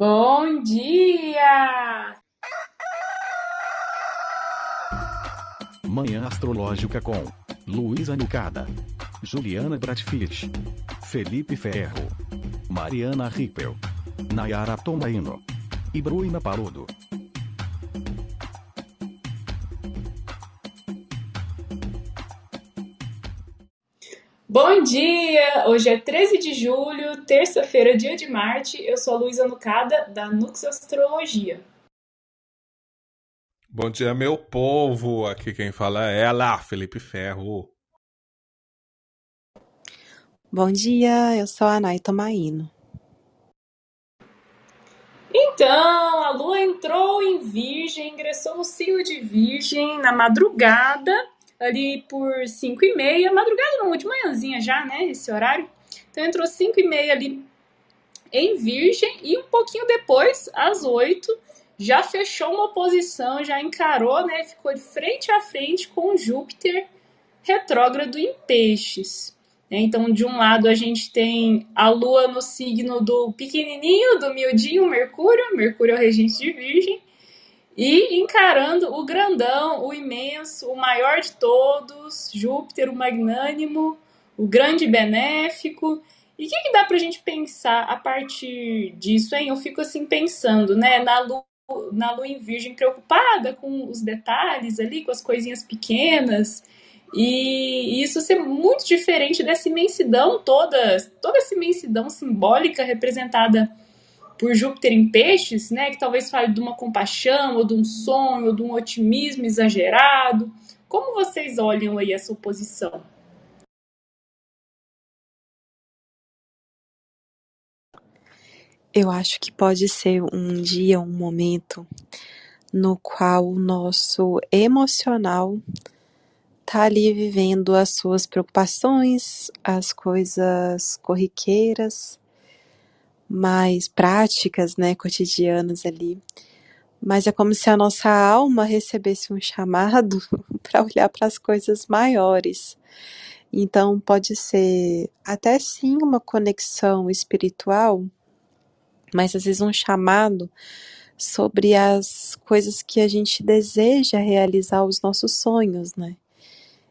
Bom dia! Manhã Astrológica com Luísa Nucada, Juliana Bratfish, Felipe Ferro, Mariana Rippel, Nayara Tomaino e Bruna Parudo. Bom dia! Hoje é 13 de julho, terça-feira, dia de Marte. Eu sou a Luísa Nucada, da Nux Astrologia. Bom dia, meu povo! Aqui quem fala é ela, Felipe Ferro. Bom dia, eu sou a Nay Tomaino. Então, a Lua entrou em Virgem, ingressou no signo de Virgem na madrugada ali por 5 e meia, madrugada não, de manhãzinha já, né, esse horário. Então entrou 5 e meia ali em Virgem e um pouquinho depois, às 8, já fechou uma posição, já encarou, né, ficou de frente a frente com Júpiter retrógrado em Peixes. Então, de um lado, a gente tem a Lua no signo do pequenininho, do miudinho, Mercúrio. Mercúrio é o regente de Virgem e encarando o grandão, o imenso, o maior de todos, Júpiter, o magnânimo, o grande benéfico. E o que, que dá para a gente pensar a partir disso, hein? Eu fico assim pensando, né, na lua, na lua em virgem preocupada com os detalhes ali, com as coisinhas pequenas. E isso ser muito diferente dessa imensidão toda, toda essa imensidão simbólica representada por Júpiter em peixes, né, que talvez fale de uma compaixão, ou de um sonho, ou de um otimismo exagerado. Como vocês olham aí essa oposição? Eu acho que pode ser um dia, um momento no qual o nosso emocional tá ali vivendo as suas preocupações, as coisas corriqueiras, mais práticas, né, cotidianas ali. Mas é como se a nossa alma recebesse um chamado para olhar para as coisas maiores. Então pode ser até sim uma conexão espiritual, mas às vezes um chamado sobre as coisas que a gente deseja realizar os nossos sonhos, né?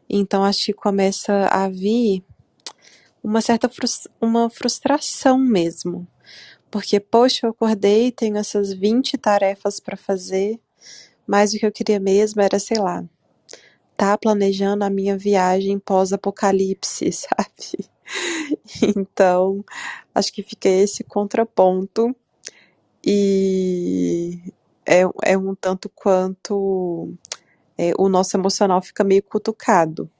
Então acho que começa a vir uma certa uma frustração mesmo porque, poxa, eu acordei, tenho essas 20 tarefas para fazer, mas o que eu queria mesmo era, sei lá, tá planejando a minha viagem pós-apocalipse, sabe? Então, acho que fica esse contraponto e é, é um tanto quanto é, o nosso emocional fica meio cutucado.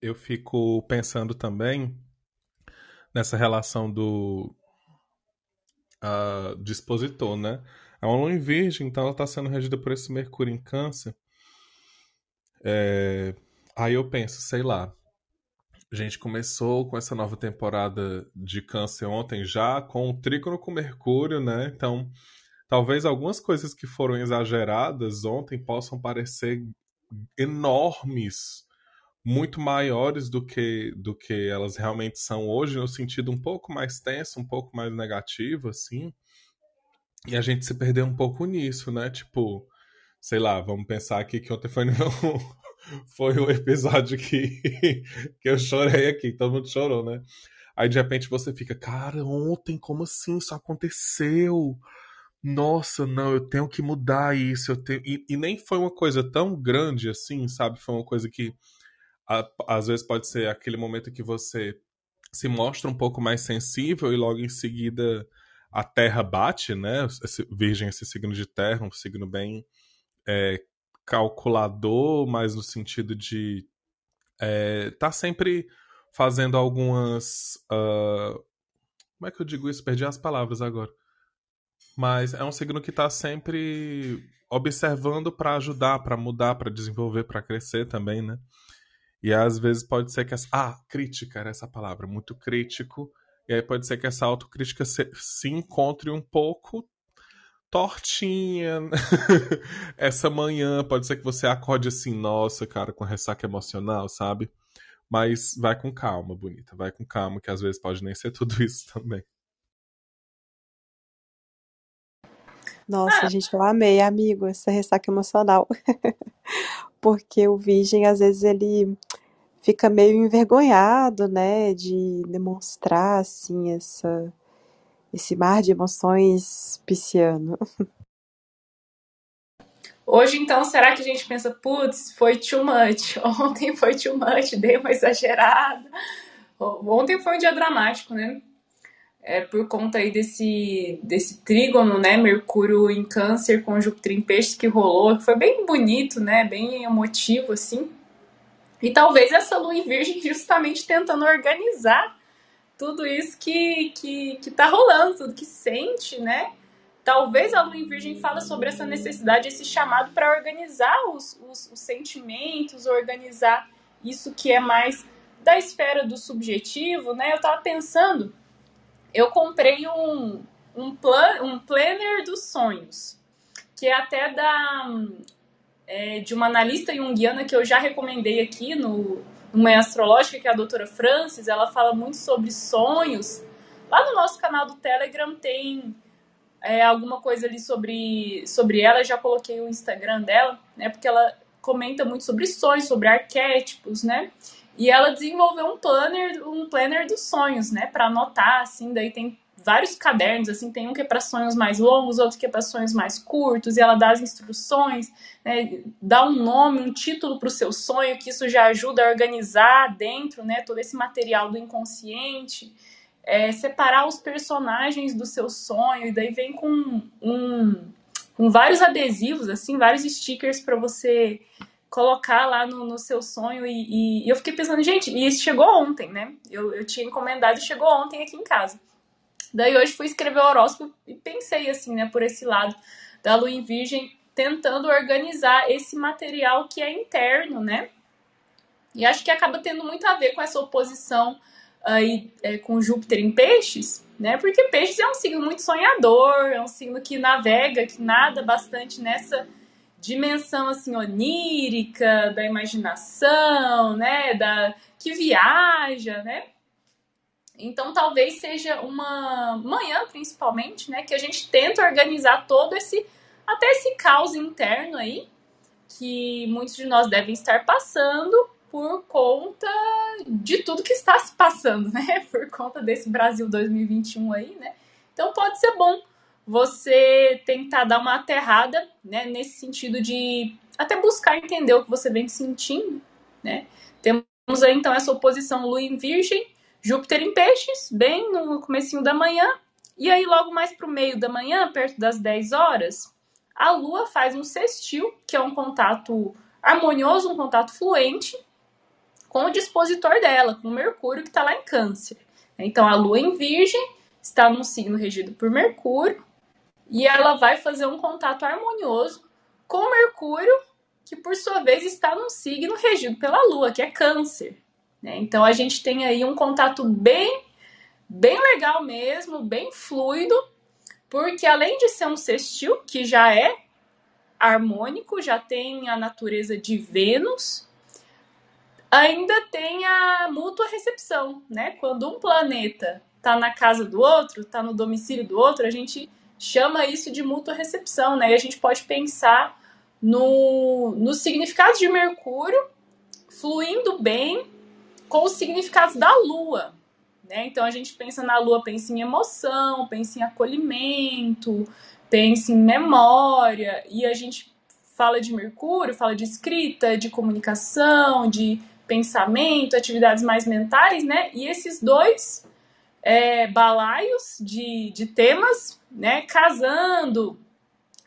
Eu fico pensando também nessa relação do uh, dispositor, né? É uma lua em virgem, então ela está sendo regida por esse Mercúrio em câncer. É... Aí eu penso, sei lá, a gente começou com essa nova temporada de câncer ontem já, com o trígono com Mercúrio, né? Então, talvez algumas coisas que foram exageradas ontem possam parecer enormes muito maiores do que do que elas realmente são hoje, no sentido um pouco mais tenso, um pouco mais negativo, assim. E a gente se perdeu um pouco nisso, né? Tipo, sei lá, vamos pensar aqui que ontem foi, foi o episódio que, que eu chorei aqui, todo mundo chorou, né? Aí de repente você fica, cara, ontem, como assim isso aconteceu? Nossa, não, eu tenho que mudar isso. Eu tenho... e, e nem foi uma coisa tão grande assim, sabe? Foi uma coisa que às vezes pode ser aquele momento que você se mostra um pouco mais sensível e logo em seguida a terra bate, né? Esse, virgem, esse signo de terra, um signo bem é, calculador, mas no sentido de é, tá sempre fazendo algumas. Uh, como é que eu digo isso? Perdi as palavras agora. Mas é um signo que tá sempre observando para ajudar, para mudar, para desenvolver, para crescer também, né? E às vezes pode ser que essa. Ah, crítica era essa palavra, muito crítico. E aí pode ser que essa autocrítica se, se encontre um pouco tortinha essa manhã. Pode ser que você acorde assim, nossa, cara, com ressaca emocional, sabe? Mas vai com calma, bonita. Vai com calma, que às vezes pode nem ser tudo isso também. Nossa, ah. gente, eu amei, amigo, essa ressaca emocional. Porque o virgem, às vezes, ele fica meio envergonhado, né, de demonstrar, assim, essa, esse mar de emoções pisciano. Hoje, então, será que a gente pensa, putz, foi too much? Ontem foi too much, dei uma exagerada. Ontem foi um dia dramático, né? É, por conta aí desse, desse trígono, né? Mercúrio em câncer com Júpiter em peixes que rolou, que foi bem bonito, né? Bem emotivo, assim. E talvez essa lua em virgem justamente tentando organizar tudo isso que, que, que tá rolando, tudo que sente, né? Talvez a Lua em Virgem fala sobre essa necessidade, esse chamado para organizar os, os, os, sentimentos, organizar isso que é mais da esfera do subjetivo, né? Eu estava pensando, eu comprei um, um, plan, um planner dos sonhos, que é até da é, de uma analista junguiana que eu já recomendei aqui no, no Manhã Astrológica, que é a doutora Francis, ela fala muito sobre sonhos. Lá no nosso canal do Telegram tem é, alguma coisa ali sobre, sobre ela, já coloquei o Instagram dela, né? Porque ela comenta muito sobre sonhos, sobre arquétipos, né? E ela desenvolveu um planner, um planner dos sonhos, né? Para anotar, assim, daí tem vários cadernos, assim, tem um que é para sonhos mais longos, outro que é para sonhos mais curtos, e ela dá as instruções, né, dá um nome, um título para o seu sonho, que isso já ajuda a organizar dentro, né, todo esse material do inconsciente é, separar os personagens do seu sonho, e daí vem com, um, com vários adesivos, assim, vários stickers para você colocar lá no, no seu sonho. E, e, eu fiquei pensando, gente, e isso chegou ontem, né? Eu, eu tinha encomendado e chegou ontem aqui em casa. Daí hoje fui escrever o horóscopo e pensei assim, né, por esse lado da lua em virgem, tentando organizar esse material que é interno, né? E acho que acaba tendo muito a ver com essa oposição aí é, com Júpiter em peixes, né? Porque peixes é um signo muito sonhador, é um signo que navega, que nada bastante nessa dimensão assim onírica da imaginação, né? Da que viaja, né? Então talvez seja uma manhã principalmente, né, que a gente tenta organizar todo esse até esse caos interno aí que muitos de nós devem estar passando por conta de tudo que está se passando, né? Por conta desse Brasil 2021 aí, né? Então pode ser bom você tentar dar uma aterrada, né? Nesse sentido de até buscar entender o que você vem sentindo, né? Temos aí então essa oposição Lua em Virgem, Júpiter em Peixes, bem no comecinho da manhã, e aí logo mais para o meio da manhã, perto das 10 horas, a Lua faz um sextil, que é um contato harmonioso, um contato fluente com o dispositor dela, com Mercúrio que está lá em Câncer. Então a Lua em Virgem está num signo regido por Mercúrio e ela vai fazer um contato harmonioso com Mercúrio, que por sua vez está num signo regido pela Lua, que é Câncer. Né? Então a gente tem aí um contato bem, bem legal mesmo, bem fluido, porque além de ser um sextil, que já é harmônico, já tem a natureza de Vênus, ainda tem a mútua recepção, né? Quando um planeta está na casa do outro, está no domicílio do outro, a gente chama isso de mútua recepção, né? E a gente pode pensar no, no significado de Mercúrio fluindo bem com os significados da Lua, né? Então a gente pensa na Lua, pensa em emoção, pensa em acolhimento, pensa em memória, e a gente fala de Mercúrio, fala de escrita, de comunicação, de pensamento, atividades mais mentais, né? E esses dois é, balaios de, de temas, né? Casando,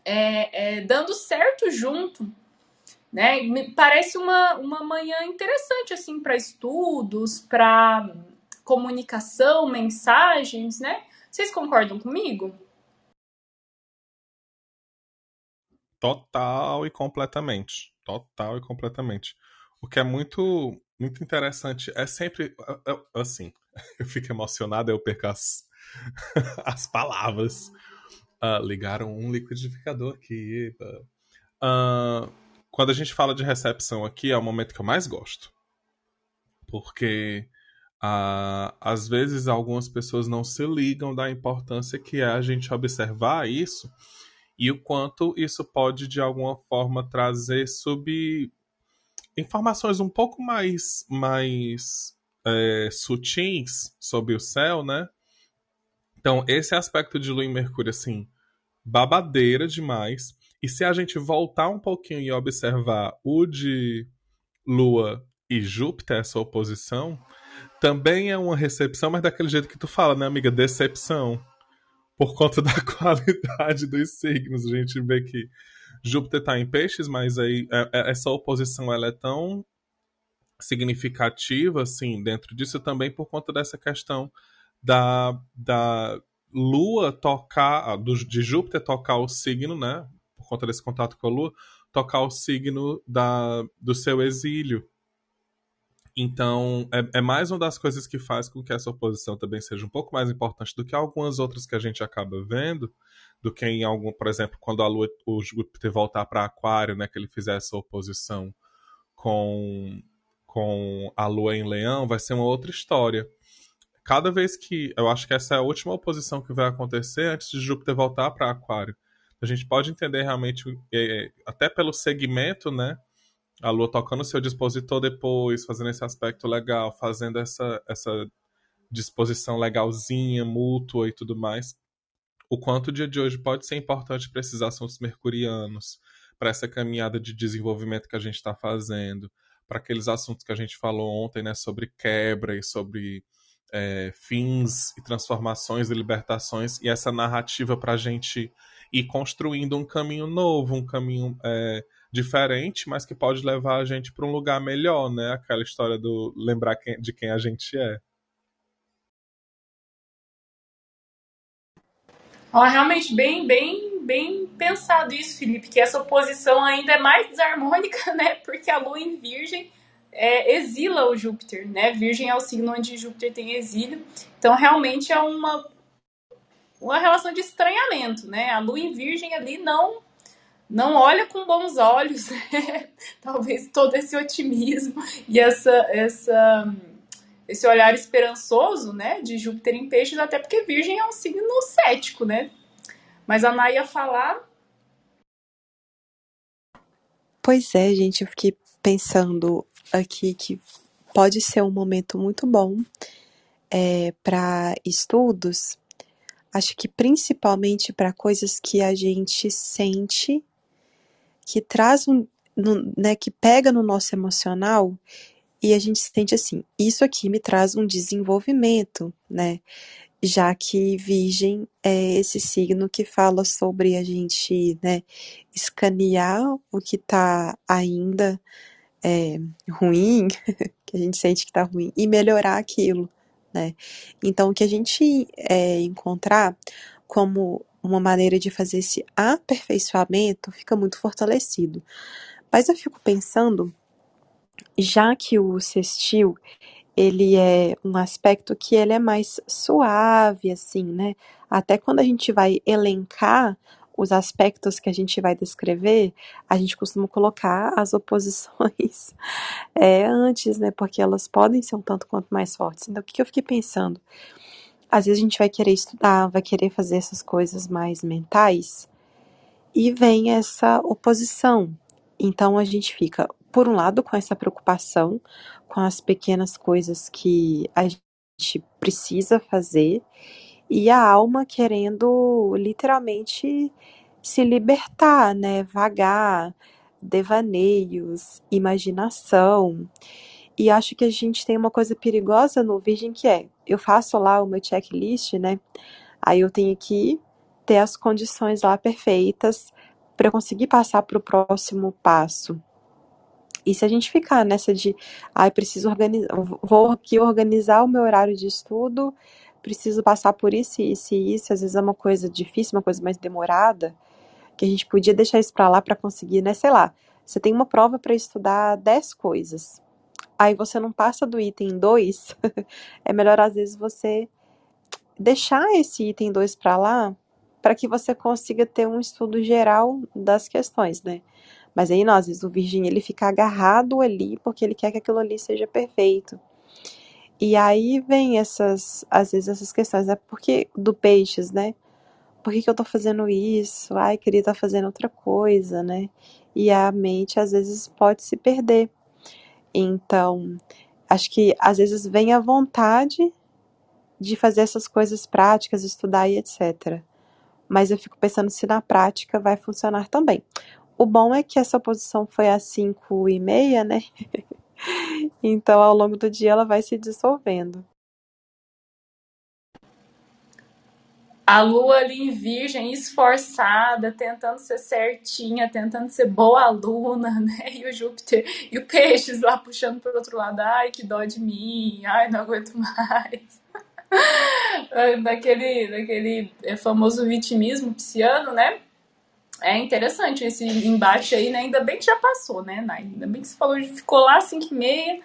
é, é, dando certo junto, né? Me parece uma, uma manhã interessante assim para estudos, para comunicação, mensagens, né? Vocês concordam comigo? Total e completamente. Total e completamente. O que é muito, muito interessante é sempre. Assim, eu fico emocionado, eu perco as, as palavras. Uh, ligaram um liquidificador aqui. Uh, quando a gente fala de recepção aqui, é o momento que eu mais gosto. Porque uh, às vezes algumas pessoas não se ligam da importância que é a gente observar isso e o quanto isso pode, de alguma forma, trazer sub informações um pouco mais, mais é, sutis sobre o céu, né? Então, esse aspecto de Lua e Mercúrio, assim, babadeira demais. E se a gente voltar um pouquinho e observar o de Lua e Júpiter, essa oposição, também é uma recepção, mas daquele jeito que tu fala, né, amiga? Decepção. Por conta da qualidade dos signos. A gente vê que Júpiter está em peixes, mas aí é, é, essa oposição ela é tão significativa assim dentro disso também por conta dessa questão da, da Lua tocar, do, de Júpiter tocar o signo, né? Por conta desse contato com a Lua, tocar o signo da, do seu exílio. Então, é, é, mais uma das coisas que faz com que essa oposição também seja um pouco mais importante do que algumas outras que a gente acaba vendo, do que em algum, por exemplo, quando a Lua, o Júpiter voltar para Aquário, né, que ele fizer essa oposição com, com a Lua em Leão, vai ser uma outra história. Cada vez que. Eu acho que essa é a última oposição que vai acontecer antes de Júpiter voltar para Aquário. A gente pode entender realmente, é, até pelo segmento, né? a Lua tocando seu dispositor depois, fazendo esse aspecto legal, fazendo essa, essa disposição legalzinha, mútua e tudo mais. O quanto o dia de hoje pode ser importante para esses assuntos mercurianos, para essa caminhada de desenvolvimento que a gente está fazendo, para aqueles assuntos que a gente falou ontem, né, sobre quebra e sobre é, fins e transformações e libertações, e essa narrativa para a gente ir construindo um caminho novo, um caminho é, diferente, mas que pode levar a gente para um lugar melhor, né? Aquela história do lembrar quem, de quem a gente é. Ó, realmente bem, bem, bem pensado isso, Felipe, que essa oposição ainda é mais desarmônica, né? Porque a Lua em Virgem é, exila o Júpiter, né? Virgem é o signo onde Júpiter tem exílio. Então, realmente é uma, uma relação de estranhamento, né? A Lua em Virgem ali não não olha com bons olhos, né? talvez todo esse otimismo e essa, essa, esse olhar esperançoso, né, de Júpiter em Peixes, até porque Virgem é um signo cético, né? Mas a Naya falar. Pois é, gente, eu fiquei pensando aqui que pode ser um momento muito bom é, para estudos. Acho que principalmente para coisas que a gente sente que traz um, no, né, que pega no nosso emocional e a gente sente assim, isso aqui me traz um desenvolvimento, né? Já que Virgem é esse signo que fala sobre a gente, né, escanear o que tá ainda é, ruim, que a gente sente que tá ruim, e melhorar aquilo, né? Então, o que a gente é, encontrar como uma maneira de fazer esse aperfeiçoamento fica muito fortalecido. Mas eu fico pensando, já que o sextil ele é um aspecto que ele é mais suave, assim, né? Até quando a gente vai elencar os aspectos que a gente vai descrever, a gente costuma colocar as oposições é, antes, né? Porque elas podem ser um tanto quanto mais fortes. Então, o que, que eu fiquei pensando? às vezes a gente vai querer estudar, vai querer fazer essas coisas mais mentais e vem essa oposição. Então a gente fica, por um lado, com essa preocupação com as pequenas coisas que a gente precisa fazer e a alma querendo literalmente se libertar, né? Vagar, devaneios, imaginação. E acho que a gente tem uma coisa perigosa no Virgem que é, eu faço lá o meu checklist, né? Aí eu tenho que ter as condições lá perfeitas para conseguir passar para o próximo passo. E se a gente ficar nessa de, ai, ah, preciso organizar, vou aqui organizar o meu horário de estudo, preciso passar por isso, isso e isso, às vezes é uma coisa difícil, uma coisa mais demorada, que a gente podia deixar isso para lá para conseguir, né, sei lá. Você tem uma prova para estudar 10 coisas aí você não passa do item 2, é melhor às vezes você deixar esse item 2 para lá, para que você consiga ter um estudo geral das questões, né? Mas aí, não, às vezes o virgem ele fica agarrado ali porque ele quer que aquilo ali seja perfeito. E aí vem essas, às vezes essas questões, né? porque do peixes, né? por que, que eu tô fazendo isso? Ai, queria estar tá fazendo outra coisa, né? E a mente às vezes pode se perder. Então, acho que às vezes vem a vontade de fazer essas coisas práticas, estudar e etc. Mas eu fico pensando se na prática vai funcionar também. O bom é que essa posição foi às 5 e meia, né? então, ao longo do dia, ela vai se dissolvendo. a lua ali em virgem, esforçada, tentando ser certinha, tentando ser boa aluna, né? E o Júpiter e o Peixes lá puxando para outro lado, ai, que dó de mim, ai, não aguento mais. daquele, daquele é, famoso vitimismo pisciano, né? É interessante esse embate aí, né? Ainda bem que já passou, né, Nai? Ainda bem que você falou, ficou lá 5 e meia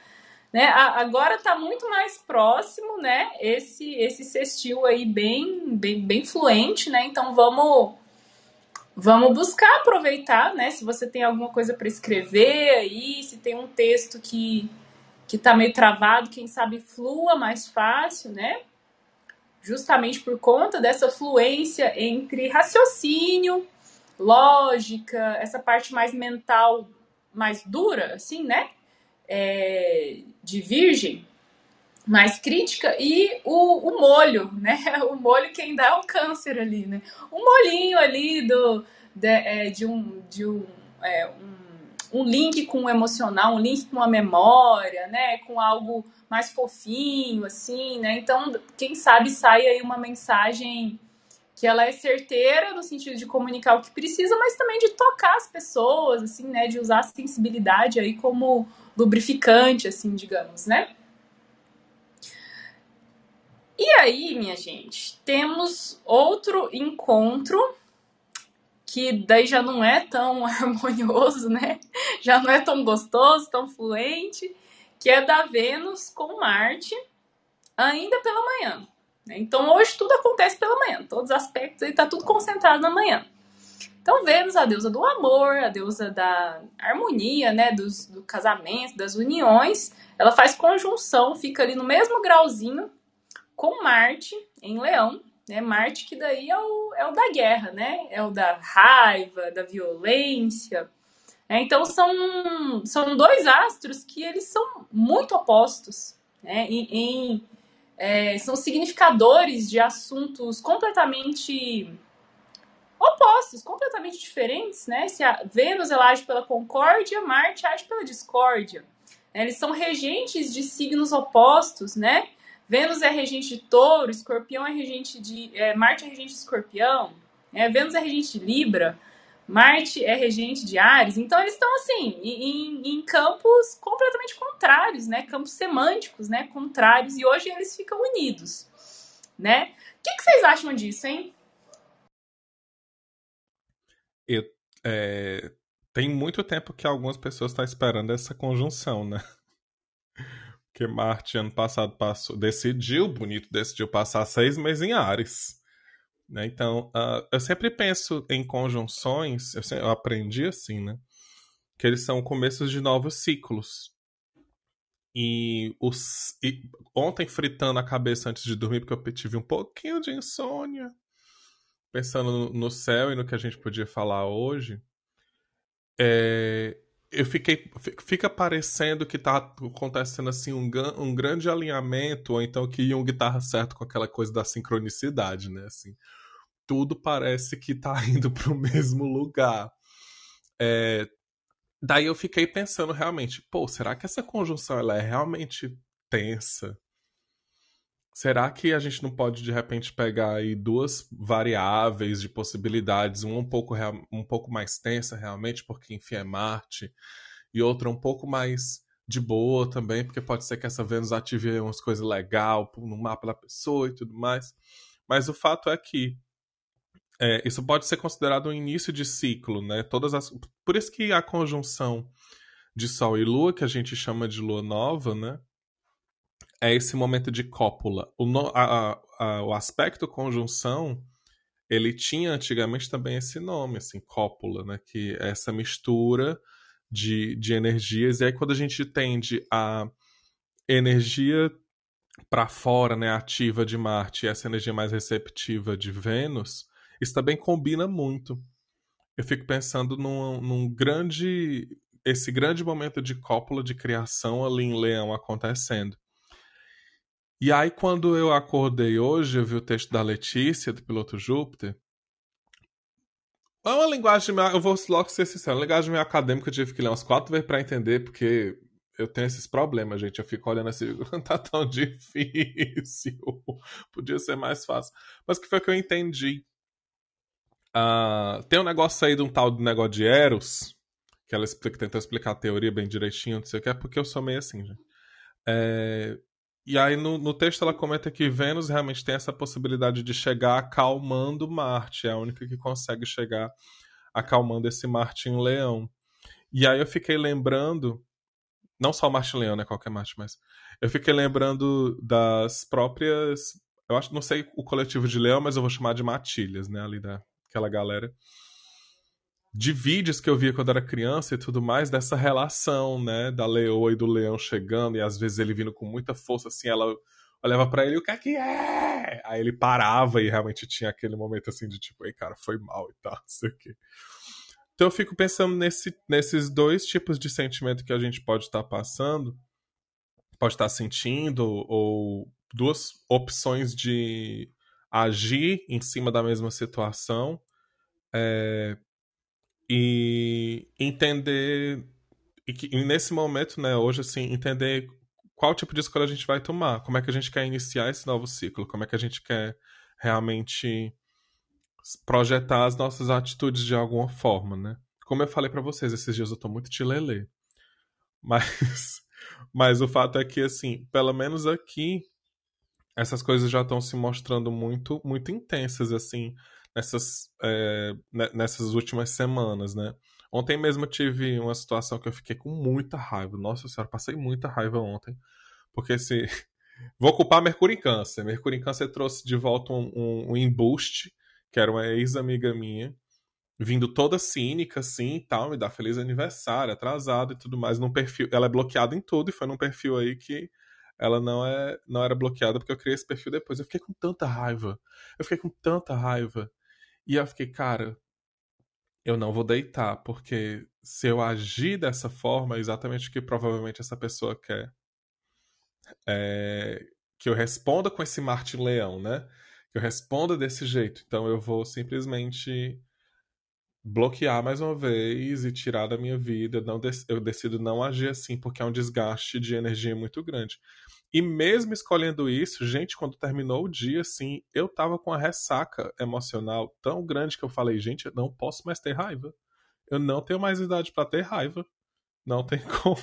né? Agora está muito mais próximo, né? Esse esse sextil aí bem bem bem fluente, né? Então vamos vamos buscar aproveitar, né? Se você tem alguma coisa para escrever aí, se tem um texto que que está meio travado, quem sabe flua mais fácil, né? Justamente por conta dessa fluência entre raciocínio, lógica, essa parte mais mental mais dura, assim, né? é, de virgem, mais crítica, e o, o molho, né? O molho quem dá é o câncer ali, né? O molinho ali do, de, é, de um, de um, é, um, um link com o emocional, um link com a memória, né? Com algo mais fofinho, assim, né? Então, quem sabe sai aí uma mensagem que ela é certeira no sentido de comunicar o que precisa, mas também de tocar as pessoas, assim, né? De usar a sensibilidade aí como lubrificante, assim, digamos, né? E aí, minha gente, temos outro encontro que daí já não é tão harmonioso, né? Já não é tão gostoso, tão fluente, que é da Vênus com Marte, ainda pela manhã. Né? Então hoje tudo acontece pela manhã, todos os aspectos aí tá tudo concentrado na manhã. Então vemos a deusa do amor, a deusa da harmonia, né, dos, do casamento, das uniões. Ela faz conjunção, fica ali no mesmo grauzinho com Marte em Leão, né? Marte que daí é o, é o da guerra, né? É o da raiva, da violência. É, então são, são dois astros que eles são muito opostos, né? Em, em é, são significadores de assuntos completamente opostos, completamente diferentes, né? Se a Vênus ela age pela concórdia, Marte age pela discórdia. Eles são regentes de signos opostos, né? Vênus é regente de touro, escorpião é regente de. É, Marte é regente de escorpião, é, Vênus é regente de Libra, Marte é regente de Ares. Então eles estão assim, em, em campos completamente contrários, né? Campos semânticos, né? Contrários, e hoje eles ficam unidos, né? O que, que vocês acham disso, hein? Eu, é, tem muito tempo que algumas pessoas estão esperando essa conjunção, né? Porque Marte, ano passado, passou, decidiu, bonito, decidiu passar seis meses em Ares. Né? Então, uh, eu sempre penso em conjunções, eu, sempre, eu aprendi assim, né? Que eles são começos de novos ciclos. E, os, e ontem, fritando a cabeça antes de dormir, porque eu tive um pouquinho de insônia, pensando no céu e no que a gente podia falar hoje, é, eu fiquei fica parecendo que tá acontecendo assim um, um grande alinhamento ou então que Jung tá certo com aquela coisa da sincronicidade, né? Assim, tudo parece que tá indo para o mesmo lugar. É, daí eu fiquei pensando realmente, pô, será que essa conjunção ela é realmente tensa? Será que a gente não pode de repente pegar aí duas variáveis de possibilidades, uma um pouco, um pouco mais tensa realmente, porque enfim é Marte, e outra um pouco mais de boa também, porque pode ser que essa Vênus ative umas coisas legais no mapa da pessoa e tudo mais. Mas o fato é que é, isso pode ser considerado um início de ciclo, né? Todas as, por isso que a conjunção de Sol e Lua, que a gente chama de Lua Nova, né? é esse momento de cópula. O, no, a, a, o aspecto conjunção, ele tinha antigamente também esse nome, assim, cópula, né? Que é essa mistura de, de energias. E aí quando a gente tende a energia para fora, né, ativa de Marte, e essa energia mais receptiva de Vênus, Isso também combina muito. Eu fico pensando num, num grande. Esse grande momento de cópula de criação ali em Leão acontecendo. E aí, quando eu acordei hoje, eu vi o texto da Letícia, do piloto Júpiter. É uma linguagem. Eu vou logo ser sincero, uma linguagem meio acadêmica, eu tive que ler umas quatro vezes para entender, porque eu tenho esses problemas, gente. Eu fico olhando assim, não tá tão difícil. Podia ser mais fácil. Mas o que foi que eu entendi? Uh, tem um negócio aí de um tal de negócio de Eros, que ela explica, tentou explicar a teoria bem direitinho, não sei o que, é porque eu sou meio assim, gente. É, e aí no, no, texto ela comenta que Vênus realmente tem essa possibilidade de chegar acalmando Marte, é a única que consegue chegar acalmando esse Marte em Leão. E aí eu fiquei lembrando não só o Martin Leão, né? Qualquer Marte, mas. Eu fiquei lembrando das próprias. Eu acho, não sei o coletivo de Leão, mas eu vou chamar de Matilhas, né? Ali daquela galera. De vídeos que eu via quando era criança e tudo mais, dessa relação, né? Da leoa e do leão chegando, e às vezes ele vindo com muita força, assim, ela olhava para ele, o que é que é? Aí ele parava e realmente tinha aquele momento assim de tipo, ei, cara, foi mal e tal, não sei o quê. Então eu fico pensando nesse, nesses dois tipos de sentimento que a gente pode estar tá passando, pode estar tá sentindo, ou duas opções de agir em cima da mesma situação é, e entender e, que, e nesse momento, né, hoje assim, entender qual tipo de escolha a gente vai tomar, como é que a gente quer iniciar esse novo ciclo, como é que a gente quer realmente projetar as nossas atitudes de alguma forma, né? Como eu falei para vocês, esses dias eu tô muito tilelê. Mas, mas o fato é que, assim, pelo menos aqui, essas coisas já estão se mostrando muito, muito intensas, assim, nessas, é, nessas últimas semanas, né? Ontem mesmo eu tive uma situação que eu fiquei com muita raiva. Nossa senhora, passei muita raiva ontem. Porque se. Vou culpar Mercúrio em Câncer. Mercúrio em Câncer trouxe de volta um, um, um embuste que era uma ex-amiga minha, vindo toda cínica, assim, e tal, me dá feliz aniversário, atrasado e tudo mais, num perfil, ela é bloqueada em tudo, e foi num perfil aí que ela não é não era bloqueada porque eu criei esse perfil depois. Eu fiquei com tanta raiva. Eu fiquei com tanta raiva. E eu fiquei, cara, eu não vou deitar, porque se eu agir dessa forma, é exatamente o que provavelmente essa pessoa quer. É, que eu responda com esse Marte Leão, né? que eu responda desse jeito. Então eu vou simplesmente bloquear mais uma vez e tirar da minha vida. Não eu decido não agir assim, porque é um desgaste de energia muito grande. E mesmo escolhendo isso, gente, quando terminou o dia, assim, eu tava com a ressaca emocional tão grande que eu falei, gente, eu não posso mais ter raiva. Eu não tenho mais idade para ter raiva. Não tem como.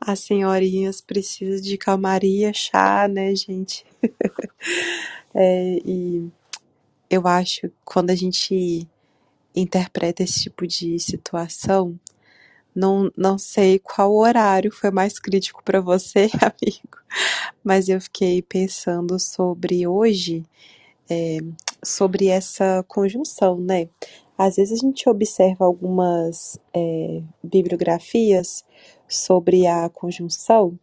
As senhorinhas precisam de calmaria, chá, né, gente? é, e eu acho quando a gente interpreta esse tipo de situação, não, não sei qual horário foi mais crítico para você, amigo, mas eu fiquei pensando sobre hoje, é, sobre essa conjunção, né? Às vezes a gente observa algumas é, bibliografias sobre a conjunção,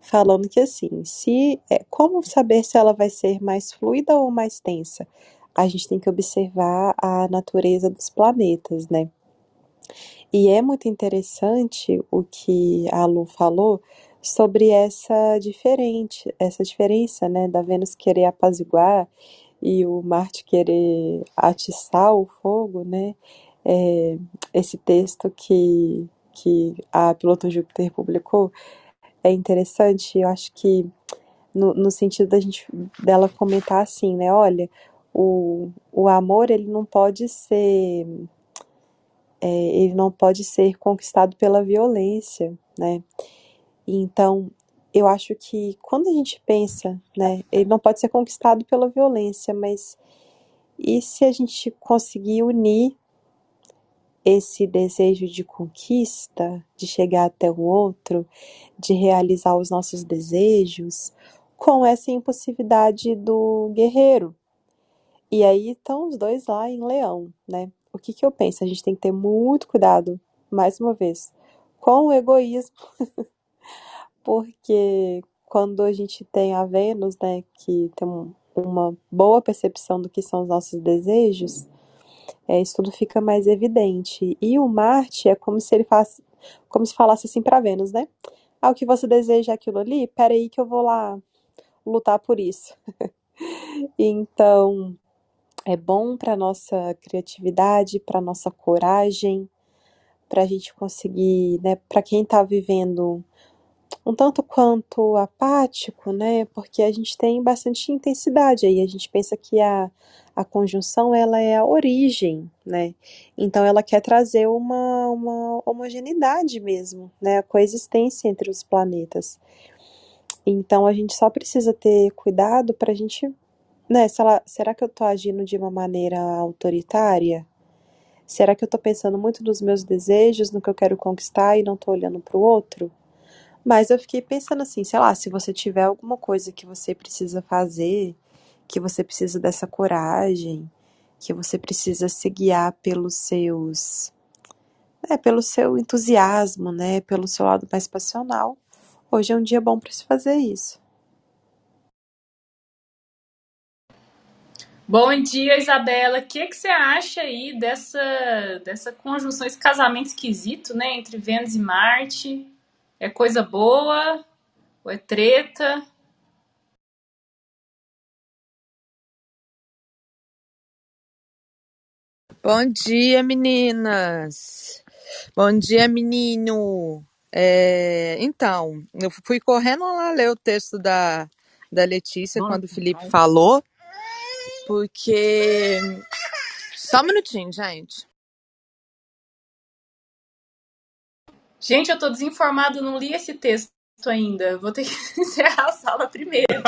falando que assim, se é, como saber se ela vai ser mais fluida ou mais tensa? A gente tem que observar a natureza dos planetas, né? E é muito interessante o que a Lu falou sobre essa diferente, essa diferença, né, da Vênus querer apaziguar e o Marte querer atiçar o fogo, né? É, esse texto que que a Piloto Júpiter publicou é interessante. Eu acho que no, no sentido da gente dela comentar assim, né? Olha, o, o amor ele não pode ser é, ele não pode ser conquistado pela violência, né? Então eu acho que quando a gente pensa, né, ele não pode ser conquistado pela violência, mas e se a gente conseguir unir esse desejo de conquista, de chegar até o outro, de realizar os nossos desejos, com essa impulsividade do guerreiro. E aí estão os dois lá em leão, né? O que, que eu penso? A gente tem que ter muito cuidado, mais uma vez, com o egoísmo, porque quando a gente tem a Vênus, né, que tem um, uma boa percepção do que são os nossos desejos, é, isso tudo fica mais evidente. E o Marte é como se ele faz, como se falasse assim para Vênus, né? Ah, o que você deseja é aquilo ali? Peraí que eu vou lá lutar por isso. então, é bom para nossa criatividade, para nossa coragem, para a gente conseguir, né, para quem está vivendo um tanto quanto apático, né? Porque a gente tem bastante intensidade aí. A gente pensa que a, a conjunção ela é a origem, né? Então ela quer trazer uma, uma homogeneidade mesmo, né? A coexistência entre os planetas. Então a gente só precisa ter cuidado para a gente, né? será que eu estou agindo de uma maneira autoritária? Será que eu estou pensando muito nos meus desejos, no que eu quero conquistar e não estou olhando para o outro? Mas eu fiquei pensando assim, sei lá, se você tiver alguma coisa que você precisa fazer, que você precisa dessa coragem, que você precisa se guiar pelos seus, né, pelo seu entusiasmo, né, pelo seu lado mais passional, hoje é um dia bom para se fazer isso. Bom dia, Isabela. O que, que você acha aí dessa, dessa conjunção, esse casamento esquisito, né, entre Vênus e Marte? É coisa boa ou é treta? Bom dia, meninas. Bom dia, menino. É, então, eu fui correndo lá ler o texto da, da Letícia Nossa, quando o Felipe falou, porque. Só um minutinho, gente. Gente, eu tô desinformado, não li esse texto ainda. Vou ter que encerrar a sala primeiro.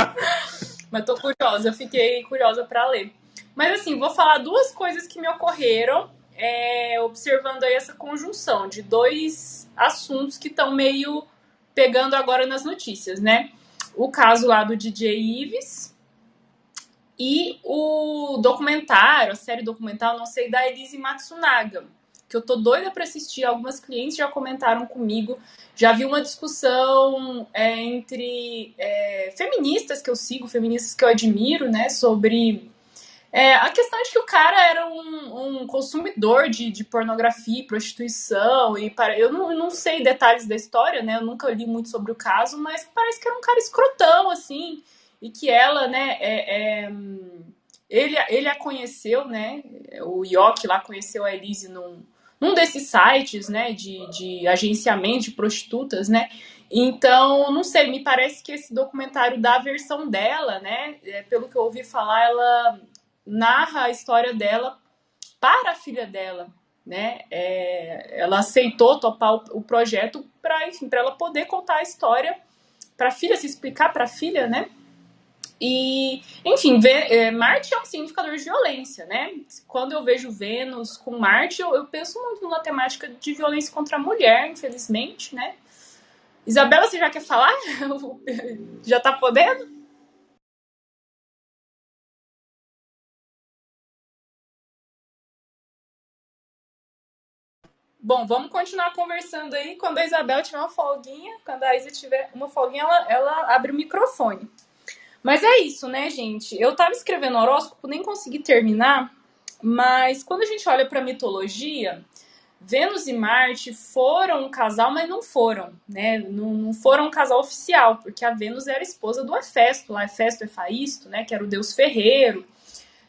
Mas tô curiosa, fiquei curiosa para ler. Mas assim, vou falar duas coisas que me ocorreram é, observando aí essa conjunção de dois assuntos que estão meio pegando agora nas notícias, né? O caso lá do DJ Ives e o documentário, a série documental, não sei, da Elise Matsunaga que eu tô doida para assistir. Algumas clientes já comentaram comigo. Já vi uma discussão é, entre é, feministas que eu sigo, feministas que eu admiro, né, sobre é, a questão de que o cara era um, um consumidor de, de, pornografia e prostituição. E para, eu não, não, sei detalhes da história, né? Eu nunca li muito sobre o caso, mas parece que era um cara escrotão, assim. E que ela, né, é, é ele, ele a conheceu, né? O Yoki lá conheceu a Elise num, num desses sites, né, de, de agenciamento de prostitutas, né? Então, não sei, me parece que esse documentário da versão dela, né, é, pelo que eu ouvi falar, ela narra a história dela para a filha dela, né? É, ela aceitou topar o, o projeto para, enfim, para ela poder contar a história para a filha, se explicar para a filha, né? E, enfim, é, Marte é um significador de violência, né? Quando eu vejo Vênus com Marte, eu, eu penso muito na temática de violência contra a mulher, infelizmente, né? Isabela, você já quer falar? já tá podendo? Bom, vamos continuar conversando aí. Quando a Isabel tiver uma folguinha, quando a Isa tiver uma folguinha, ela, ela abre o microfone. Mas é isso, né, gente? Eu tava escrevendo horóscopo, nem consegui terminar, mas quando a gente olha para mitologia, Vênus e Marte foram um casal, mas não foram, né? Não, não, foram um casal oficial, porque a Vênus era esposa do Hefesto, lá Hefesto Efaisto, né? Que era o deus ferreiro.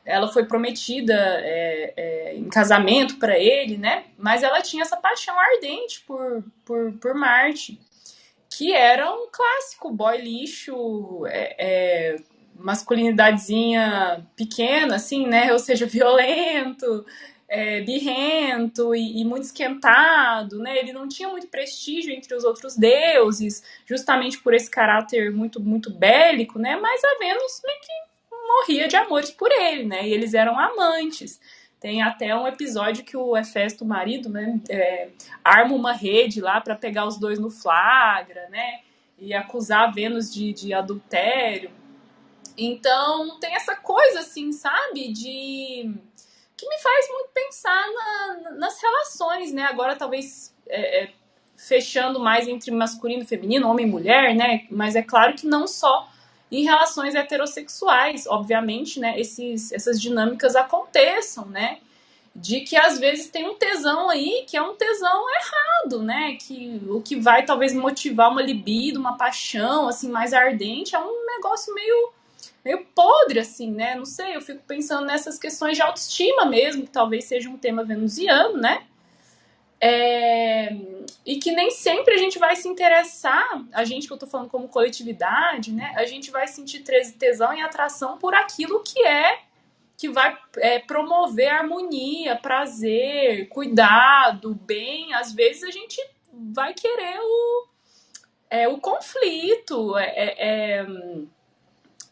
Ela foi prometida é, é, em casamento para ele, né? Mas ela tinha essa paixão ardente por, por, por Marte que era um clássico boy lixo, é, é, masculinidadezinha pequena, assim, né? Ou seja, violento, é, birrento e, e, muito esquentado, né? Ele não tinha muito prestígio entre os outros deuses, justamente por esse caráter muito, muito bélico, né? Mas a Vênus meio que morria de amores por ele, né? E eles eram amantes. Tem até um episódio que o Hefesto, o marido, né, é, arma uma rede lá para pegar os dois no flagra, né? E acusar Vênus de, de adultério. Então, tem essa coisa, assim, sabe? De. que me faz muito pensar na, nas relações, né? Agora, talvez. É, é, fechando mais entre masculino e feminino, homem e mulher, né? Mas é claro que não só em relações heterossexuais, obviamente, né, esses, essas dinâmicas aconteçam, né, de que às vezes tem um tesão aí que é um tesão errado, né, que o que vai talvez motivar uma libido, uma paixão, assim, mais ardente, é um negócio meio, meio podre, assim, né, não sei, eu fico pensando nessas questões de autoestima mesmo, que talvez seja um tema venusiano, né, é, e que nem sempre a gente vai se interessar, a gente que eu tô falando como coletividade, né? A gente vai sentir tesão e atração por aquilo que é que vai é, promover harmonia, prazer, cuidado, bem. Às vezes a gente vai querer o, é, o conflito, é, é, é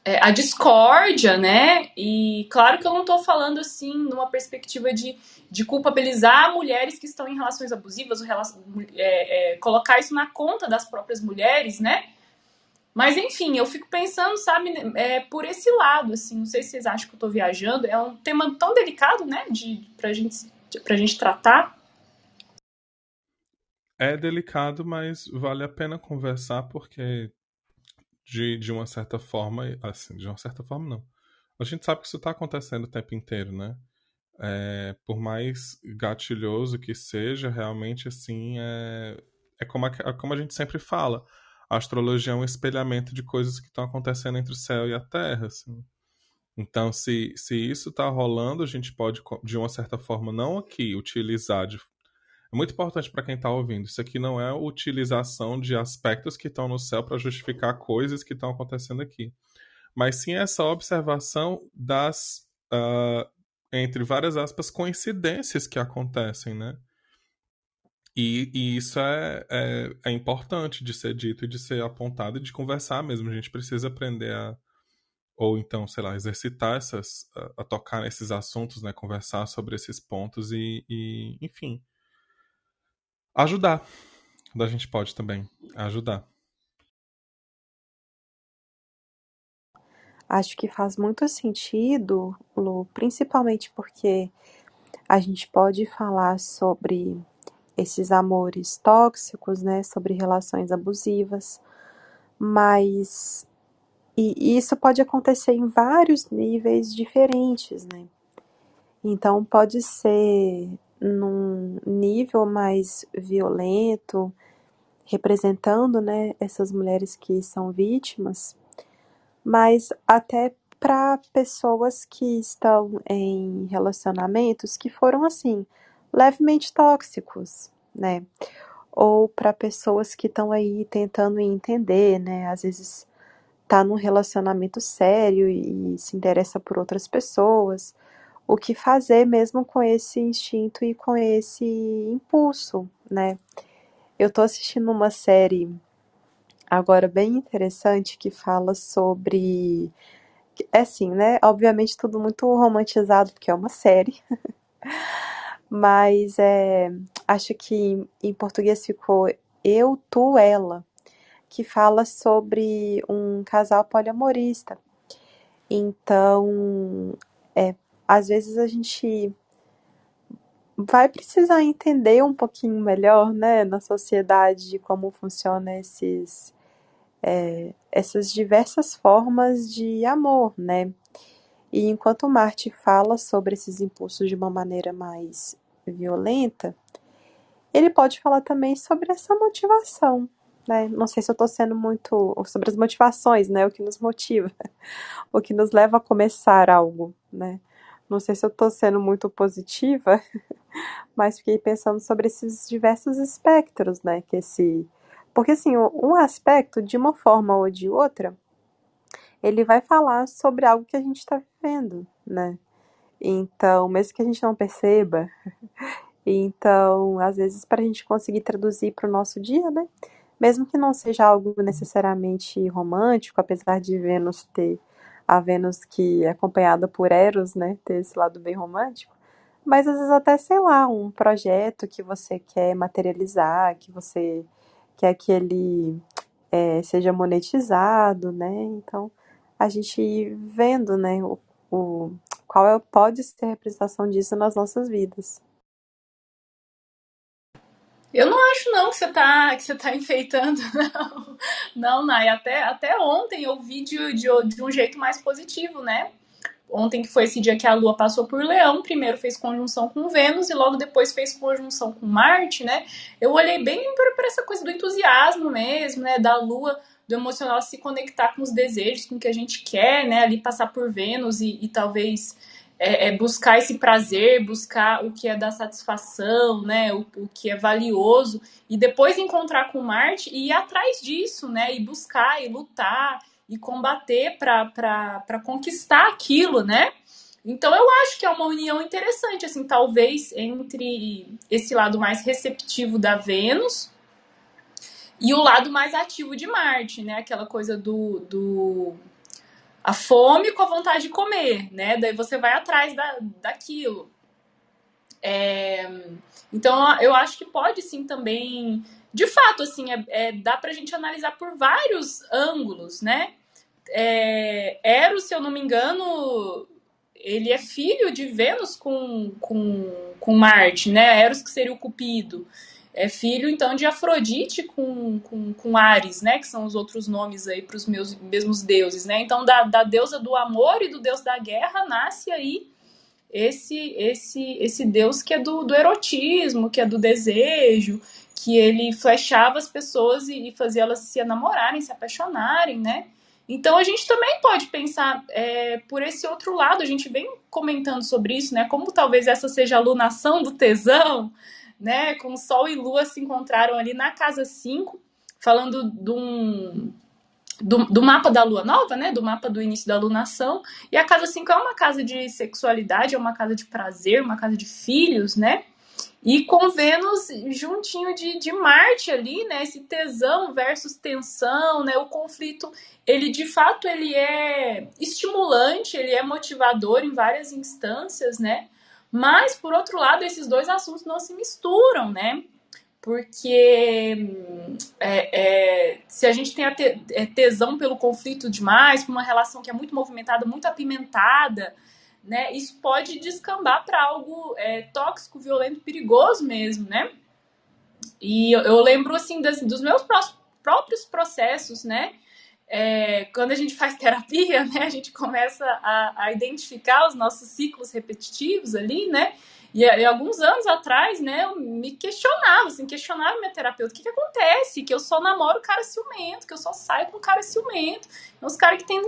é, a discórdia, né? E claro que eu não estou falando assim numa perspectiva de, de culpabilizar mulheres que estão em relações abusivas, ou é, é, colocar isso na conta das próprias mulheres, né? Mas enfim, eu fico pensando, sabe, é, por esse lado, assim, não sei se vocês acham que eu estou viajando, é um tema tão delicado, né, de, pra, gente, pra gente tratar. É delicado, mas vale a pena conversar porque de, de uma certa forma, assim, de uma certa forma não. A gente sabe que isso está acontecendo o tempo inteiro, né? É, por mais gatilhoso que seja, realmente assim é, é, como a, é como a gente sempre fala. A astrologia é um espelhamento de coisas que estão acontecendo entre o céu e a terra. Assim. Então, se, se isso está rolando, a gente pode, de uma certa forma, não aqui utilizar de é muito importante para quem está ouvindo. Isso aqui não é utilização de aspectos que estão no céu para justificar coisas que estão acontecendo aqui. Mas sim essa observação das, uh, entre várias aspas, coincidências que acontecem, né? E, e isso é, é, é, importante de ser dito e de ser apontado e de conversar mesmo. A gente precisa aprender a. Ou então, sei lá, exercitar essas. a, a tocar nesses assuntos, né? Conversar sobre esses pontos e, e enfim ajudar. A gente pode também ajudar. Acho que faz muito sentido, Lu, principalmente porque a gente pode falar sobre esses amores tóxicos, né, sobre relações abusivas, mas e isso pode acontecer em vários níveis diferentes, né? Então pode ser num nível mais violento, representando, né, essas mulheres que são vítimas, mas até para pessoas que estão em relacionamentos que foram assim levemente tóxicos, né? Ou para pessoas que estão aí tentando entender, né? Às vezes tá num relacionamento sério e se interessa por outras pessoas, o que fazer mesmo com esse instinto e com esse impulso, né? Eu tô assistindo uma série agora bem interessante que fala sobre é assim, né? Obviamente tudo muito romantizado porque é uma série. Mas é, acho que em português ficou Eu, Tu, Ela, que fala sobre um casal poliamorista. Então, é, às vezes a gente vai precisar entender um pouquinho melhor, né, na sociedade como funciona esses é, essas diversas formas de amor, né? E enquanto Marte fala sobre esses impulsos de uma maneira mais violenta, ele pode falar também sobre essa motivação, né? Não sei se eu estou sendo muito sobre as motivações, né? O que nos motiva, o que nos leva a começar algo, né? Não sei se eu estou sendo muito positiva, mas fiquei pensando sobre esses diversos espectros, né? Que esse, porque assim, um aspecto de uma forma ou de outra, ele vai falar sobre algo que a gente está vivendo, né? Então, mesmo que a gente não perceba, então, às vezes, para a gente conseguir traduzir para o nosso dia, né? Mesmo que não seja algo necessariamente romântico, apesar de Vênus ter a Vênus que é acompanhada por Eros, né, ter esse lado bem romântico, mas às vezes até, sei lá, um projeto que você quer materializar, que você quer que ele é, seja monetizado, né, então a gente ir vendo, né, o, o qual é, pode ser a representação disso nas nossas vidas. Eu não acho não que você tá, que você tá enfeitando, não. Não, Nai, até, até ontem eu vi de, de, de um jeito mais positivo, né? Ontem que foi esse dia que a Lua passou por Leão, primeiro fez conjunção com Vênus e logo depois fez conjunção com Marte, né? Eu olhei bem para essa coisa do entusiasmo mesmo, né? Da Lua, do emocional se conectar com os desejos, com o que a gente quer, né? Ali passar por Vênus e, e talvez é, é buscar esse prazer, buscar o que é da satisfação, né, o, o, que é valioso, e depois encontrar com Marte e ir atrás disso, né, e buscar e lutar e combater para conquistar aquilo, né? Então eu acho que é uma união interessante, assim, talvez entre esse lado mais receptivo da Vênus e o lado mais ativo de Marte, né? Aquela coisa do, do a fome com a vontade de comer, né? Daí você vai atrás da, daquilo. É, então eu acho que pode sim também, de fato, assim, é, é, dá pra gente analisar por vários ângulos, né? É, Eros, se eu não me engano, ele é filho de Vênus com, com, com Marte, né? Eros que seria o Cupido é filho então de Afrodite com, com, com Ares, né? Que são os outros nomes aí para os meus mesmos deuses, né? Então da, da deusa do amor e do deus da guerra nasce aí esse esse esse deus que é do, do erotismo, que é do desejo, que ele flechava as pessoas e, e fazia elas se namorarem, se apaixonarem, né? Então a gente também pode pensar é, por esse outro lado, a gente vem comentando sobre isso, né? Como talvez essa seja a lunação do tesão, né, com Sol e Lua se encontraram ali na casa 5, falando de um, do, do, mapa da lua nova, né? Do mapa do início da lunação. E a casa 5 é uma casa de sexualidade, é uma casa de prazer, uma casa de filhos, né? E com Vênus juntinho de, de Marte ali, né? Esse tesão versus tensão, né? O conflito, ele de fato ele é estimulante, ele é motivador em várias instâncias, né? Mas, por outro lado, esses dois assuntos não se misturam, né? Porque é, é, se a gente tem a é, tesão pelo conflito demais, por uma relação que é muito movimentada, muito apimentada, né? Isso pode descambar para algo é, tóxico, violento, perigoso mesmo, né? E eu, eu lembro, assim, das, dos meus próprios processos, né? é, quando a gente faz terapia, né, a gente começa a, a identificar os nossos ciclos repetitivos ali, né? E, e, alguns anos atrás, né, eu me questionava, assim, questionava minha terapeuta, o que que acontece? Que eu só namoro cara ciumento, que eu só saio com cara ciumento, é uns caras que tem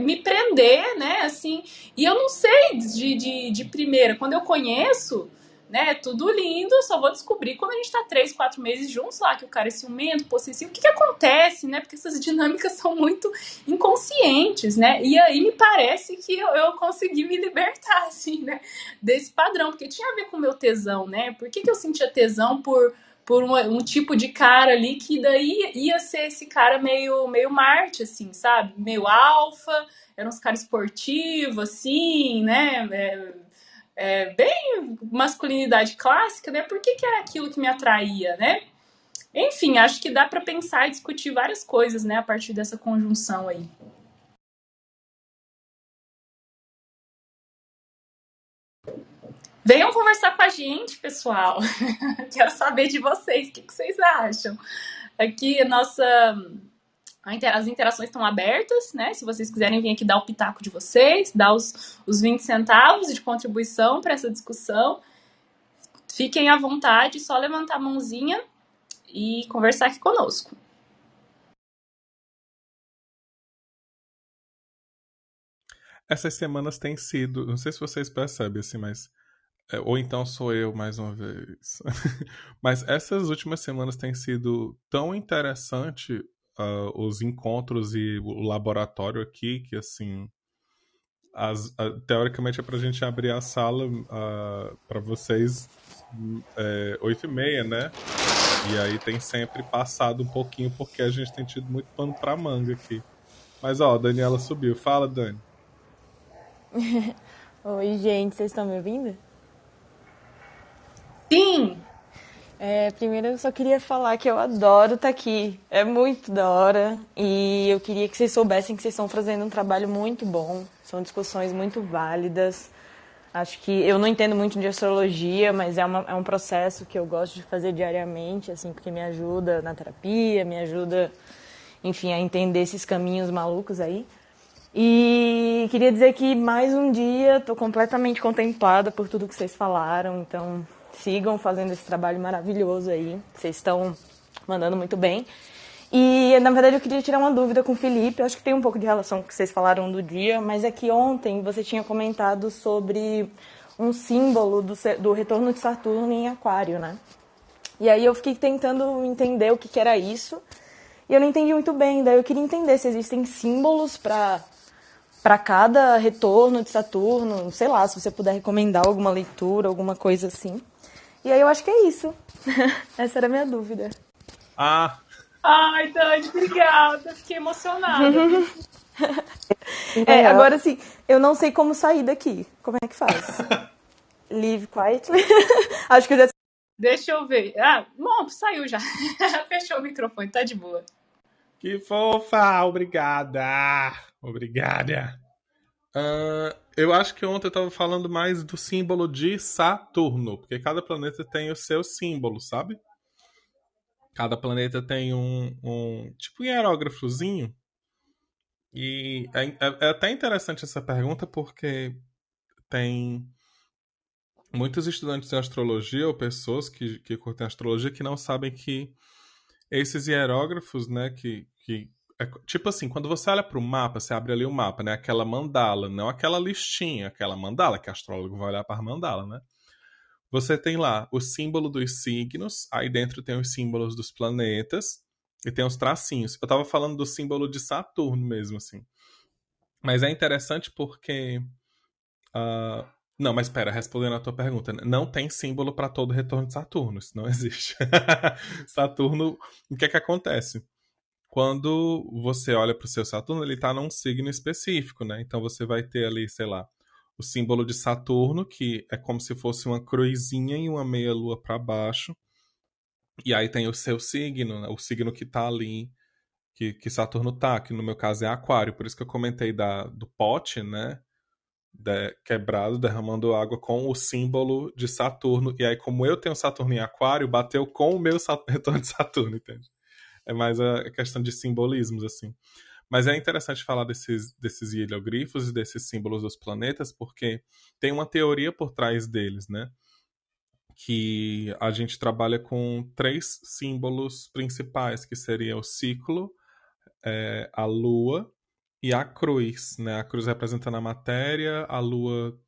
me prender, né, assim, e eu não sei de, de, de primeira, quando eu conheço, né? Tudo lindo, só vou descobrir quando a gente tá três, quatro meses juntos lá, que o cara é ciumento, possessivo. O que, que acontece, né? Porque essas dinâmicas são muito inconscientes, né? E aí me parece que eu, eu consegui me libertar, assim, né? Desse padrão, porque tinha a ver com o meu tesão, né? Por que, que eu sentia tesão por por um, um, tipo de cara ali que daí ia ser esse cara meio, meio Marte, assim, sabe? Meio alfa, era uns caras esportivos, assim, né? É, é, bem masculinidade clássica, né? Por que, que era aquilo que me atraía, né? Enfim, acho que dá para pensar e discutir várias coisas, né, a partir dessa conjunção aí. Venham conversar com a gente, pessoal. Quero saber de vocês, o que, que vocês acham? Aqui, nossa as interações estão abertas, né? Se vocês quiserem vir aqui dar o pitaco de vocês, dar os, os 20 centavos de contribuição para essa discussão, fiquem à vontade, só levantar a mãozinha e conversar aqui conosco. Essas semanas têm sido, não sei se vocês percebem assim, mas é, ou então sou eu mais uma vez. mas essas últimas semanas têm sido tão interessante uh, os encontros e o laboratório aqui, que assim. As, uh, teoricamente é pra gente abrir a sala uh, para vocês é, 8 e meia, né? E aí tem sempre passado um pouquinho porque a gente tem tido muito pano pra manga aqui. Mas ó, a Daniela subiu. Fala, Dani. Oi, gente, vocês estão me ouvindo? Sim! É, primeiro eu só queria falar que eu adoro estar tá aqui. É muito da hora. E eu queria que vocês soubessem que vocês estão fazendo um trabalho muito bom. São discussões muito válidas. Acho que eu não entendo muito de astrologia, mas é, uma, é um processo que eu gosto de fazer diariamente, assim, porque me ajuda na terapia, me ajuda, enfim, a entender esses caminhos malucos aí. E queria dizer que mais um dia estou completamente contemplada por tudo que vocês falaram, então sigam fazendo esse trabalho maravilhoso aí. Vocês estão mandando muito bem. E, na verdade, eu queria tirar uma dúvida com o Felipe. Eu acho que tem um pouco de relação com o que vocês falaram do dia, mas é que ontem você tinha comentado sobre um símbolo do, do retorno de Saturno em Aquário, né? E aí eu fiquei tentando entender o que, que era isso. E eu não entendi muito bem. Daí eu queria entender se existem símbolos para para cada retorno de Saturno, sei lá, se você puder recomendar alguma leitura, alguma coisa assim. E aí eu acho que é isso. Essa era a minha dúvida. Ah, Ai, Dani, obrigada. Fiquei emocionada. é, agora sim, eu não sei como sair daqui. Como é que faz? Live quietly. Acho que eu já... Deixa eu ver. Ah, bom, saiu já. Fechou o microfone, tá de boa. Que fofa, obrigada. Obrigada. Uh, eu acho que ontem eu tava falando mais do símbolo de Saturno, porque cada planeta tem o seu símbolo, sabe? Cada planeta tem um, um tipo um hierógrafozinho. E é, é, é até interessante essa pergunta porque tem muitos estudantes de astrologia ou pessoas que, que curtem astrologia que não sabem que esses hierógrafos, né, que, que é, tipo assim, quando você olha para o mapa, você abre ali o mapa, né, aquela mandala, não aquela listinha, aquela mandala que o astrólogo vai olhar para a mandala, né? Você tem lá o símbolo dos signos, aí dentro tem os símbolos dos planetas e tem os tracinhos. Eu estava falando do símbolo de Saturno mesmo, assim. Mas é interessante porque. Uh... Não, mas espera, respondendo a tua pergunta, não tem símbolo para todo retorno de Saturno, isso não existe. Saturno, o que é que acontece? Quando você olha para o seu Saturno, ele está num signo específico, né? Então você vai ter ali, sei lá, o símbolo de Saturno, que é como se fosse uma cruzinha e uma meia-lua para baixo. E aí tem o seu signo, né? o signo que está ali, que, que Saturno tá, que no meu caso é Aquário. Por isso que eu comentei da, do pote, né? De, quebrado, derramando água com o símbolo de Saturno. E aí, como eu tenho Saturno em Aquário, bateu com o meu retorno de Saturno, entende? É mais a questão de simbolismos, assim. Mas é interessante falar desses, desses hieroglifos e desses símbolos dos planetas, porque tem uma teoria por trás deles, né? Que a gente trabalha com três símbolos principais, que seria o ciclo, é, a lua e a cruz, né? A cruz representando a matéria, a lua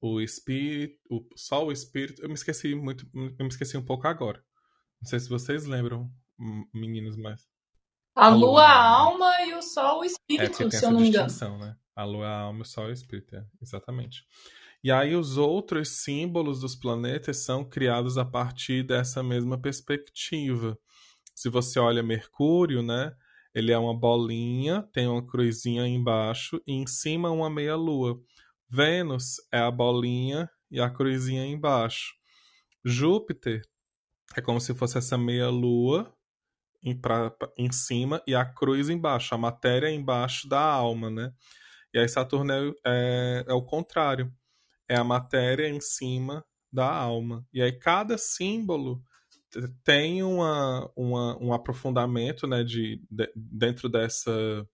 o espírito, o sol, o espírito. Eu me esqueci muito, eu me esqueci um pouco agora. Não sei se vocês lembram, meninos, mas a, lua, a alma e o sol, o espírito, é, se eu não me engano. Né? A lua, a alma, o sol e o espírito, é, exatamente. E aí os outros símbolos dos planetas são criados a partir dessa mesma perspectiva. Se você olha Mercúrio, né? Ele é uma bolinha, tem uma cruzinha embaixo e em cima uma meia-lua. Vênus é a bolinha e a cruzinha embaixo. Júpiter é como se fosse essa meia-lua em, pra, em cima e a cruz embaixo, a matéria embaixo da alma, né? E aí Saturno é, é, é o contrário, é a matéria em cima da alma. E aí cada símbolo tem uma, uma, um aprofundamento né, de, de, dentro dessa,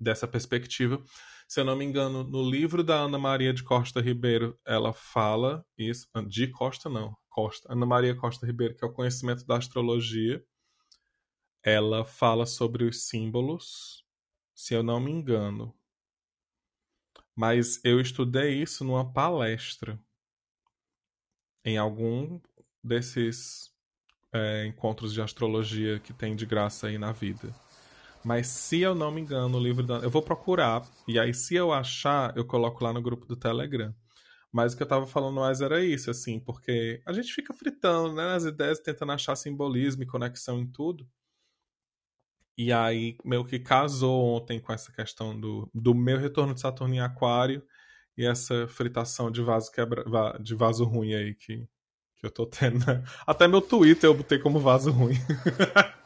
dessa perspectiva. Se eu não me engano, no livro da Ana Maria de Costa Ribeiro, ela fala isso. De Costa, não. Costa. Ana Maria Costa Ribeiro, que é o conhecimento da astrologia ela fala sobre os símbolos, se eu não me engano. Mas eu estudei isso numa palestra. Em algum desses é, encontros de astrologia que tem de graça aí na vida. Mas se eu não me engano, o livro da... Eu vou procurar, e aí se eu achar, eu coloco lá no grupo do Telegram. Mas o que eu tava falando mais era isso, assim, porque a gente fica fritando, né, nas ideias, tentando achar simbolismo e conexão em tudo. E aí meio que casou ontem com essa questão do, do meu retorno de Saturno em Aquário e essa fritação de vaso quebra, de vaso ruim aí que, que eu tô tendo. Né? Até meu Twitter eu botei como vaso ruim.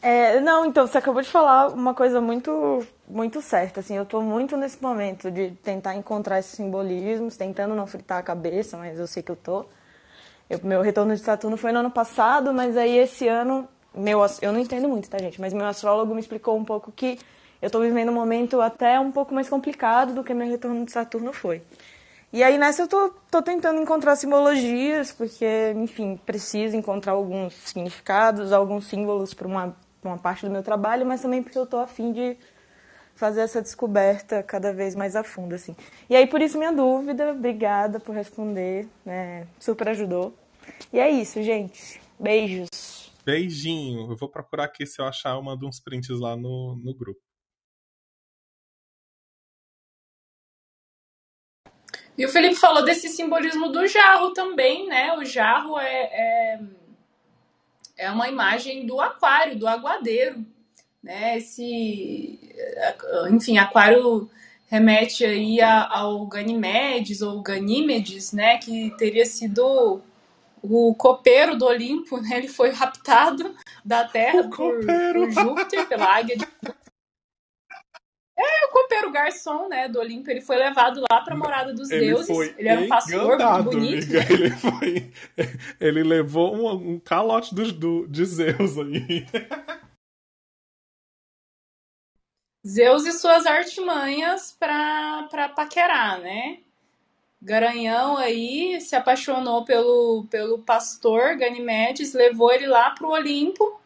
é, não, então você acabou de falar uma coisa muito muito certo, assim, eu tô muito nesse momento de tentar encontrar esses simbolismos, tentando não fritar a cabeça, mas eu sei que eu tô. Eu, meu retorno de Saturno foi no ano passado, mas aí esse ano, meu, eu não entendo muito, tá, gente? Mas meu astrólogo me explicou um pouco que eu tô vivendo um momento até um pouco mais complicado do que meu retorno de Saturno foi. E aí nessa eu tô, tô tentando encontrar simbologias, porque, enfim, preciso encontrar alguns significados, alguns símbolos para uma, uma parte do meu trabalho, mas também porque eu tô afim de fazer essa descoberta cada vez mais a fundo, assim. E aí, por isso, minha dúvida, obrigada por responder, né? super ajudou. E é isso, gente. Beijos. Beijinho. Eu vou procurar aqui se eu achar, eu mando uns prints lá no, no grupo. E o Felipe falou desse simbolismo do jarro também, né? O jarro é, é, é uma imagem do aquário, do aguadeiro né? Esse, enfim, aquário remete aí ao Ganimedes ou Ganímedes, né? Que teria sido o copeiro do Olimpo, né? Ele foi raptado da Terra por, por, Júpiter, pela águia de é, o copeiro garçom, né, do Olimpo, ele foi levado lá para a morada dos ele deuses. Ele era um pastor muito bonito. Né? Ele, foi, ele levou um, um calote do, do, de Zeus aí. Zeus e suas artimanhas para paquerar, né? Garanhão aí se apaixonou pelo, pelo pastor Ganimedes, levou ele lá para o Olimpo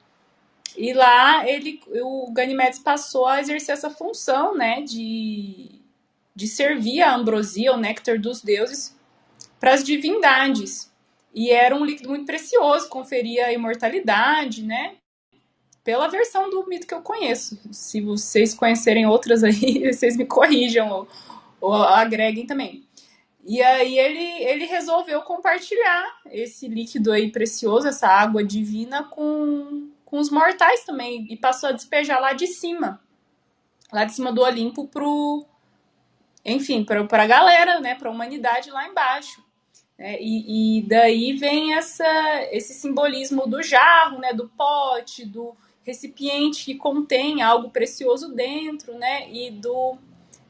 e lá ele, o Ganimedes passou a exercer essa função, né, de, de servir a ambrosia, o néctar dos deuses, para as divindades. E era um líquido muito precioso, conferia imortalidade, né? pela versão do mito que eu conheço. Se vocês conhecerem outras aí, vocês me corrijam ou, ou agreguem também. E aí ele, ele resolveu compartilhar esse líquido aí precioso, essa água divina, com, com os mortais também. E passou a despejar lá de cima. Lá de cima do Olimpo pro. Enfim, para a galera, né? Para a humanidade lá embaixo. É, e, e, daí vem essa, esse simbolismo do jarro, né? Do pote, do, recipiente que contém algo precioso dentro, né? E do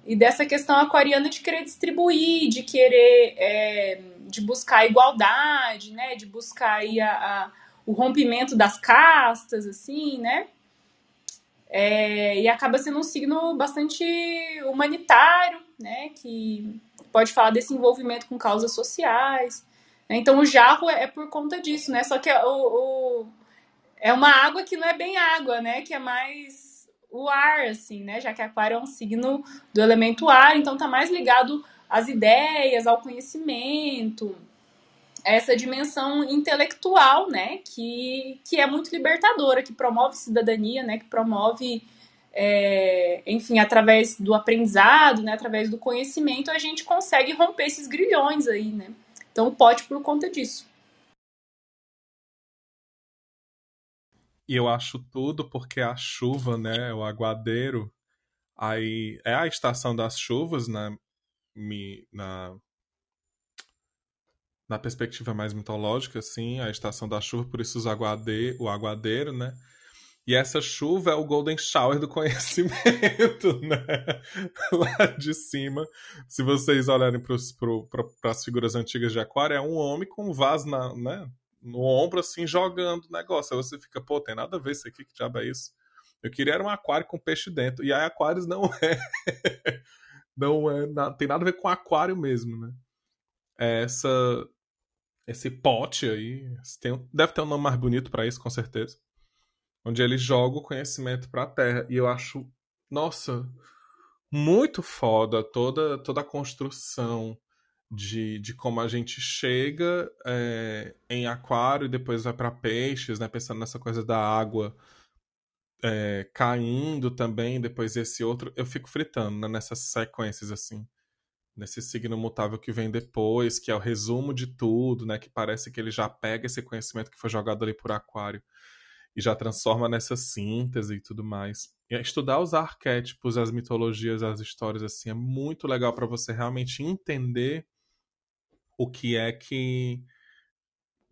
e dessa questão aquariana de querer distribuir, de querer é, de buscar a igualdade, né? De buscar aí a, a, o rompimento das castas, assim, né? É, e acaba sendo um signo bastante humanitário, né? Que pode falar desse envolvimento com causas sociais. Né? Então o jarro é, é por conta disso, né? Só que o, o é uma água que não é bem água, né? Que é mais o ar, assim, né? Já que aquário é um signo do elemento ar, então tá mais ligado às ideias, ao conhecimento, essa dimensão intelectual, né? Que, que é muito libertadora, que promove cidadania, né? Que promove, é, enfim, através do aprendizado, né? Através do conhecimento, a gente consegue romper esses grilhões aí, né? Então pode por conta disso. E eu acho tudo porque a chuva, né, o aguadeiro, aí é a estação das chuvas, né, na, na perspectiva mais mitológica, assim, a estação da chuva, por isso os aguade, o aguadeiro, né, e essa chuva é o Golden Shower do conhecimento, né? Lá de cima. Se vocês olharem para as figuras antigas de Aquário, é um homem com um vaso na, né? No ombro, assim, jogando o negócio. Aí você fica, pô, tem nada a ver isso aqui, que diabo é isso? Eu queria era um aquário com peixe dentro. E aí aquários não é. não é. Tem nada a ver com aquário mesmo, né? É essa. Esse pote aí. Tem, deve ter um nome mais bonito para isso, com certeza. Onde ele joga o conhecimento pra terra. E eu acho. Nossa. Muito foda toda, toda a construção de, de como a gente chega é, em aquário e depois vai para peixes, né? Pensando nessa coisa da água é, caindo também, depois esse outro. Eu fico fritando né? nessas sequências assim. Nesse signo mutável que vem depois, que é o resumo de tudo, né? Que parece que ele já pega esse conhecimento que foi jogado ali por aquário e já transforma nessa síntese e tudo mais. E estudar os arquétipos, as mitologias, as histórias assim é muito legal para você realmente entender o que é que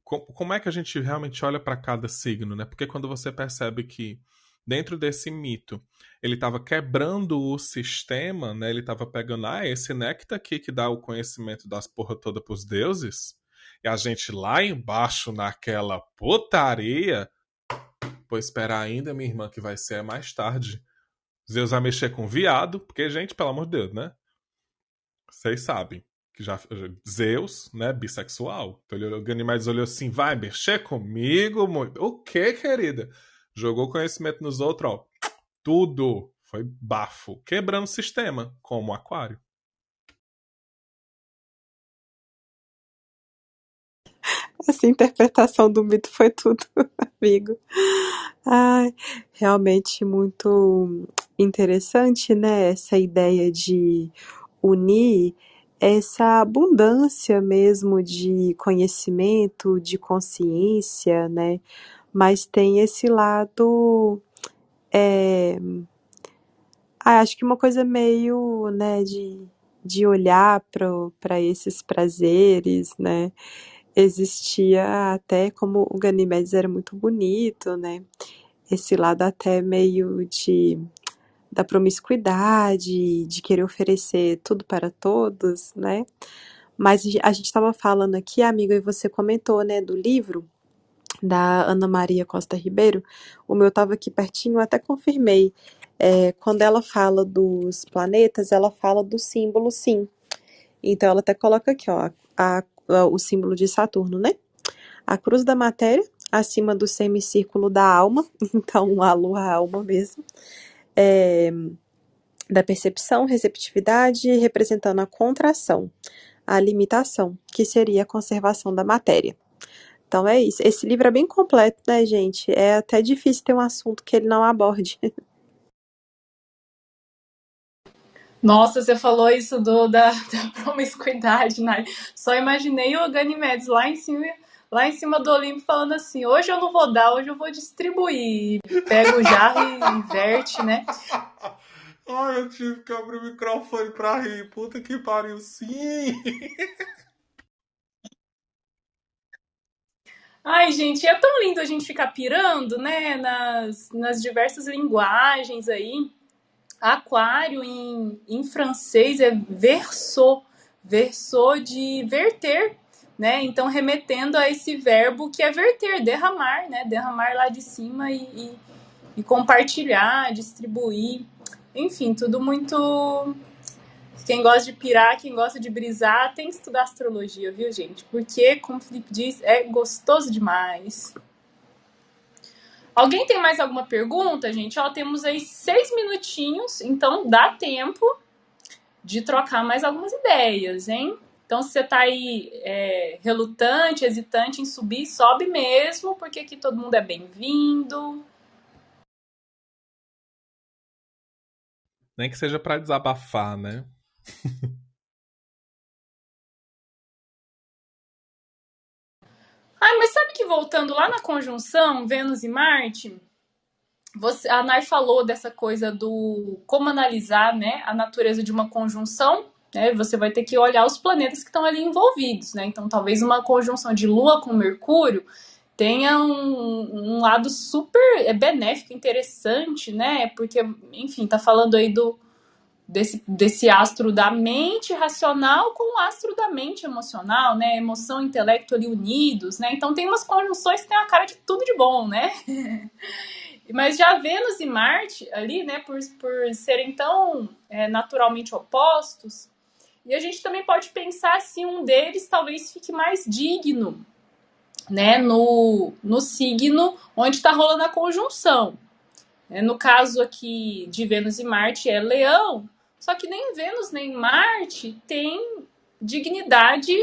como é que a gente realmente olha para cada signo, né? Porque quando você percebe que dentro desse mito, ele estava quebrando o sistema, né? Ele estava pegando, ah, esse néctar aqui que dá o conhecimento das porra toda pros deuses, e a gente lá embaixo naquela putaria, pois esperar ainda, minha irmã, que vai ser mais tarde. Zeus vai mexer com viado, porque, gente, pelo amor de Deus, né? Vocês sabem que já Zeus, né, bissexual. Então ele, o Ganymedes olhou assim, vai mexer comigo? O que, querida? Jogou conhecimento nos outros, ó. Tudo foi bafo, quebrando o sistema, como o aquário. Essa interpretação do mito foi tudo, amigo. Ai, realmente muito interessante, né? Essa ideia de unir essa abundância mesmo de conhecimento, de consciência, né? Mas tem esse lado, é... ah, acho que uma coisa meio, né, de, de olhar para esses prazeres, né? Existia até como o Ganimedes era muito bonito, né? Esse lado até meio de da promiscuidade, de querer oferecer tudo para todos, né? Mas a gente estava falando aqui, amiga, e você comentou, né, do livro da Ana Maria Costa Ribeiro. O meu estava aqui pertinho, eu até confirmei. É, quando ela fala dos planetas, ela fala do símbolo sim. Então ela até coloca aqui, ó, a, a, o símbolo de Saturno, né? A cruz da matéria, acima do semicírculo da alma, então a lua a alma mesmo é, da percepção, receptividade, representando a contração, a limitação, que seria a conservação da matéria. Então é isso. Esse livro é bem completo, né, gente? É até difícil ter um assunto que ele não aborde. Nossa, você falou isso do, da, da promiscuidade, né? Só imaginei o Ganimedes lá em cima lá em cima do Olimpo falando assim: hoje eu não vou dar, hoje eu vou distribuir. Pega o jarro e inverte, né? Ai, eu tive que abrir o microfone pra rir. Puta que pariu, sim! Ai, gente, é tão lindo a gente ficar pirando, né, nas, nas diversas linguagens aí. Aquário em, em francês é verso, verso de verter, né? Então, remetendo a esse verbo que é verter, derramar, né? Derramar lá de cima e, e, e compartilhar, distribuir. Enfim, tudo muito. Quem gosta de pirar, quem gosta de brisar, tem que estudar astrologia, viu, gente? Porque, como o Felipe diz, é gostoso demais. Alguém tem mais alguma pergunta, gente? Ó, temos aí seis minutinhos, então dá tempo de trocar mais algumas ideias, hein? Então, se você está aí é, relutante, hesitante em subir, sobe mesmo, porque aqui todo mundo é bem-vindo. Nem que seja para desabafar, né? Ai, mas sabe que voltando lá na conjunção Vênus e Marte, você, a Nai falou dessa coisa do como analisar né, a natureza de uma conjunção né, você vai ter que olhar os planetas que estão ali envolvidos, né? Então, talvez uma conjunção de Lua com Mercúrio tenha um, um lado super é benéfico, interessante, né? Porque, enfim, tá falando aí do desse, desse astro da mente racional com o astro da mente emocional, né? Emoção intelecto ali unidos, né? Então tem umas conjunções que tem a cara de tudo de bom, né? Mas já Vênus e Marte ali, né, por, por serem tão é, naturalmente opostos, e a gente também pode pensar se um deles talvez fique mais digno, né, no, no signo onde está rolando a conjunção. É, no caso aqui de Vênus e Marte é Leão, só que nem Vênus nem Marte tem dignidade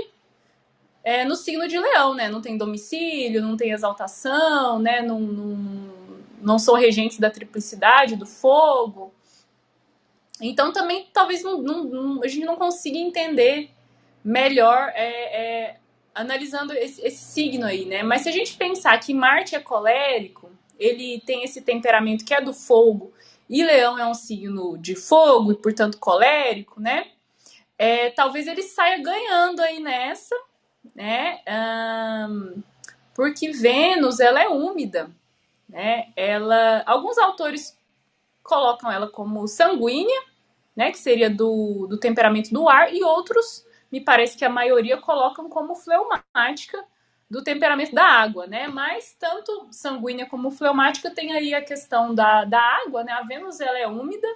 é, no signo de Leão, né? Não tem domicílio, não tem exaltação, né? Não, não, não são regentes da triplicidade, do fogo. Então também talvez não, não, a gente não consiga entender melhor é, é, analisando esse, esse, signo aí, né? Mas se a gente pensar que Marte é colérico, ele tem esse temperamento que é do fogo, e Leão é um signo de fogo e, portanto, colérico, né? É, talvez ele saia ganhando aí nessa, né? Um, porque Vênus, ela é úmida, né? Ela, alguns autores colocam ela como sanguínea, né? Que seria do, do temperamento do ar, e outros, me parece que a maioria colocam como fleumática do temperamento da água, né? Mas tanto sanguínea como fleumática tem aí a questão da, da água, né? A Vênus ela é úmida,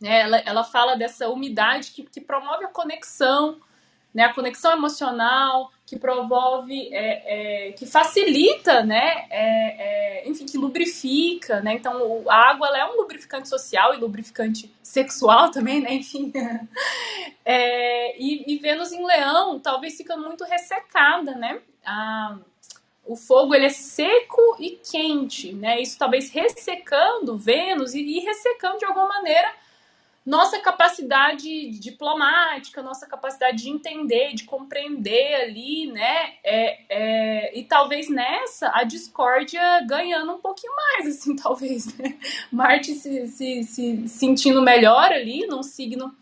né? Ela, ela fala dessa umidade que, que promove a conexão, né? A conexão emocional, que promove, é, é, que facilita, né? É, é enfim, que lubrifica, né? Então a água é um lubrificante social e lubrificante sexual também, né? Enfim. É, e, e Vênus em Leão talvez fica muito ressecada, né? a, o fogo ele é seco e quente, né? Isso talvez ressecando Vênus e, e ressecando de alguma maneira nossa capacidade diplomática, nossa capacidade de entender, de compreender ali, né? É, é, e talvez nessa a discórdia ganhando um pouquinho mais, assim, talvez, né? Marte se, se, se sentindo melhor ali, num signo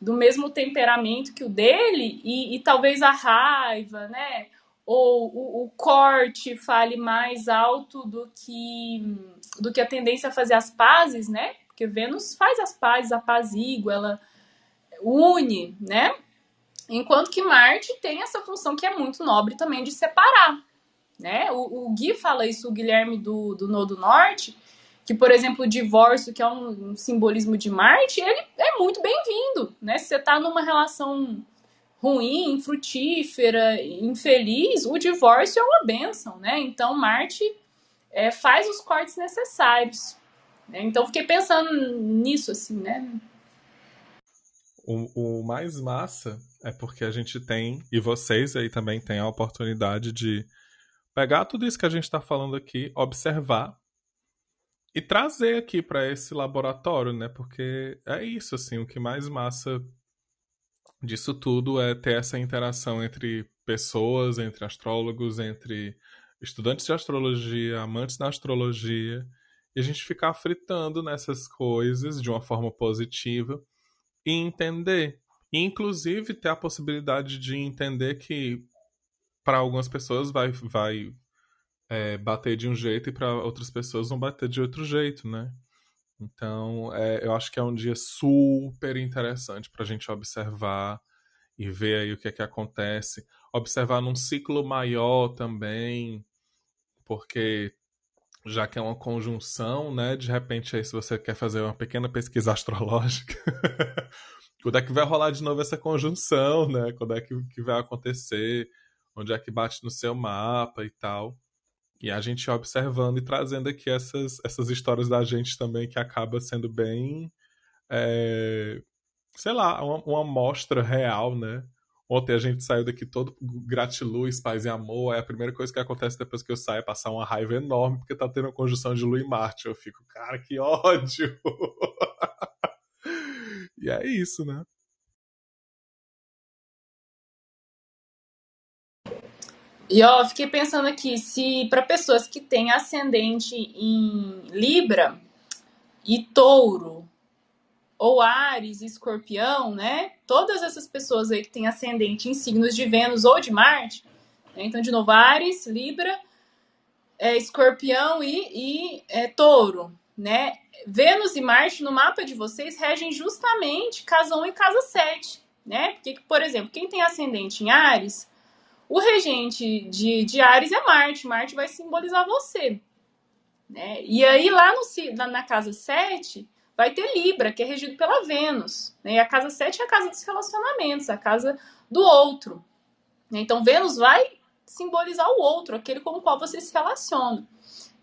do mesmo temperamento que o dele, e, e talvez a raiva, né? ou o, o, corte fale mais alto do que do que a tendência a fazer as pazes, né? Porque Vênus faz as pazes, apazigua, ela une, né? Enquanto que Marte tem essa função que é muito nobre também de separar, né? O, o Gui fala isso, o Guilherme do, do Nodo Norte, que, por exemplo, o divórcio, que é um, um simbolismo de Marte, ele é muito bem-vindo, né? Se você tá numa relação ruim, infrutífera, infeliz, o divórcio é uma benção, né? Então Marte é, faz os cortes necessários. Né? Então fiquei pensando nisso, assim, né? O, o mais massa é porque a gente tem, e vocês aí também têm a oportunidade de pegar tudo isso que a gente está falando aqui, observar e trazer aqui para esse laboratório, né? Porque é isso, assim, o que mais massa disso tudo é ter essa interação entre pessoas, entre astrólogos, entre estudantes de astrologia, amantes da astrologia, e a gente ficar fritando nessas coisas de uma forma positiva e entender. E, inclusive, ter a possibilidade de entender que para algumas pessoas vai, vai é, bater de um jeito e para outras pessoas vão bater de outro jeito, né? Então, é, eu acho que é um dia super interessante para a gente observar e ver aí o que é que acontece. Observar num ciclo maior também, porque já que é uma conjunção, né? De repente, aí, se você quer fazer uma pequena pesquisa astrológica, quando é que vai rolar de novo essa conjunção, né? Quando é que, que vai acontecer, onde é que bate no seu mapa e tal. E a gente observando e trazendo aqui essas, essas histórias da gente também, que acaba sendo bem. É, sei lá, uma, uma amostra real, né? Ontem a gente saiu daqui todo gratiluz, paz e amor. É a primeira coisa que acontece depois que eu saio é passar uma raiva enorme, porque tá tendo uma conjunção de Lua e Marte. Eu fico, cara, que ódio! e é isso, né? E ó, fiquei pensando aqui, se para pessoas que têm ascendente em Libra e Touro, ou Ares Escorpião, né? Todas essas pessoas aí que têm ascendente em signos de Vênus ou de Marte, né? então de novo Ares, Libra, é, Escorpião e, e é, Touro, né? Vênus e Marte no mapa de vocês regem justamente casa 1 e casa 7, né? Porque, por exemplo, quem tem ascendente em Ares o regente de, de Ares é Marte. Marte vai simbolizar você. Né? E aí, lá no, na, na casa 7, vai ter Libra, que é regido pela Vênus. Né? E a casa 7 é a casa dos relacionamentos, a casa do outro. Né? Então, Vênus vai simbolizar o outro, aquele com o qual você se relaciona.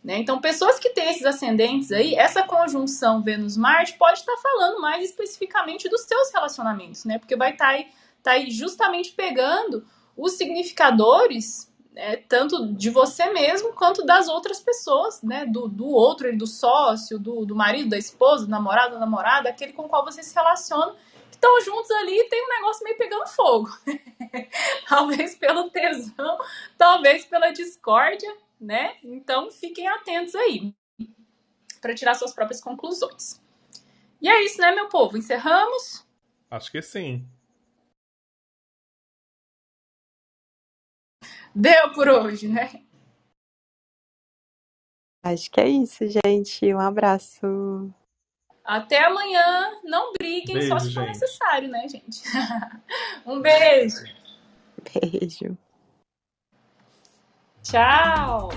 Né? Então, pessoas que têm esses ascendentes aí, essa conjunção Vênus-Marte pode estar falando mais especificamente dos seus relacionamentos, né? Porque vai estar aí, tá aí justamente pegando os significadores, né, tanto de você mesmo quanto das outras pessoas, né, do, do outro, do sócio, do, do marido, da esposa, do namorado, da namorada, aquele com qual você se relaciona, que estão juntos ali e tem um negócio meio pegando fogo. talvez pelo tesão, talvez pela discórdia, né? Então fiquem atentos aí para tirar suas próprias conclusões. E é isso, né, meu povo? Encerramos? Acho que sim. Deu por hoje, né? Acho que é isso, gente. Um abraço. Até amanhã. Não briguem, Beijo, só se for gente. necessário, né, gente? um beijo. Beijo. Tchau.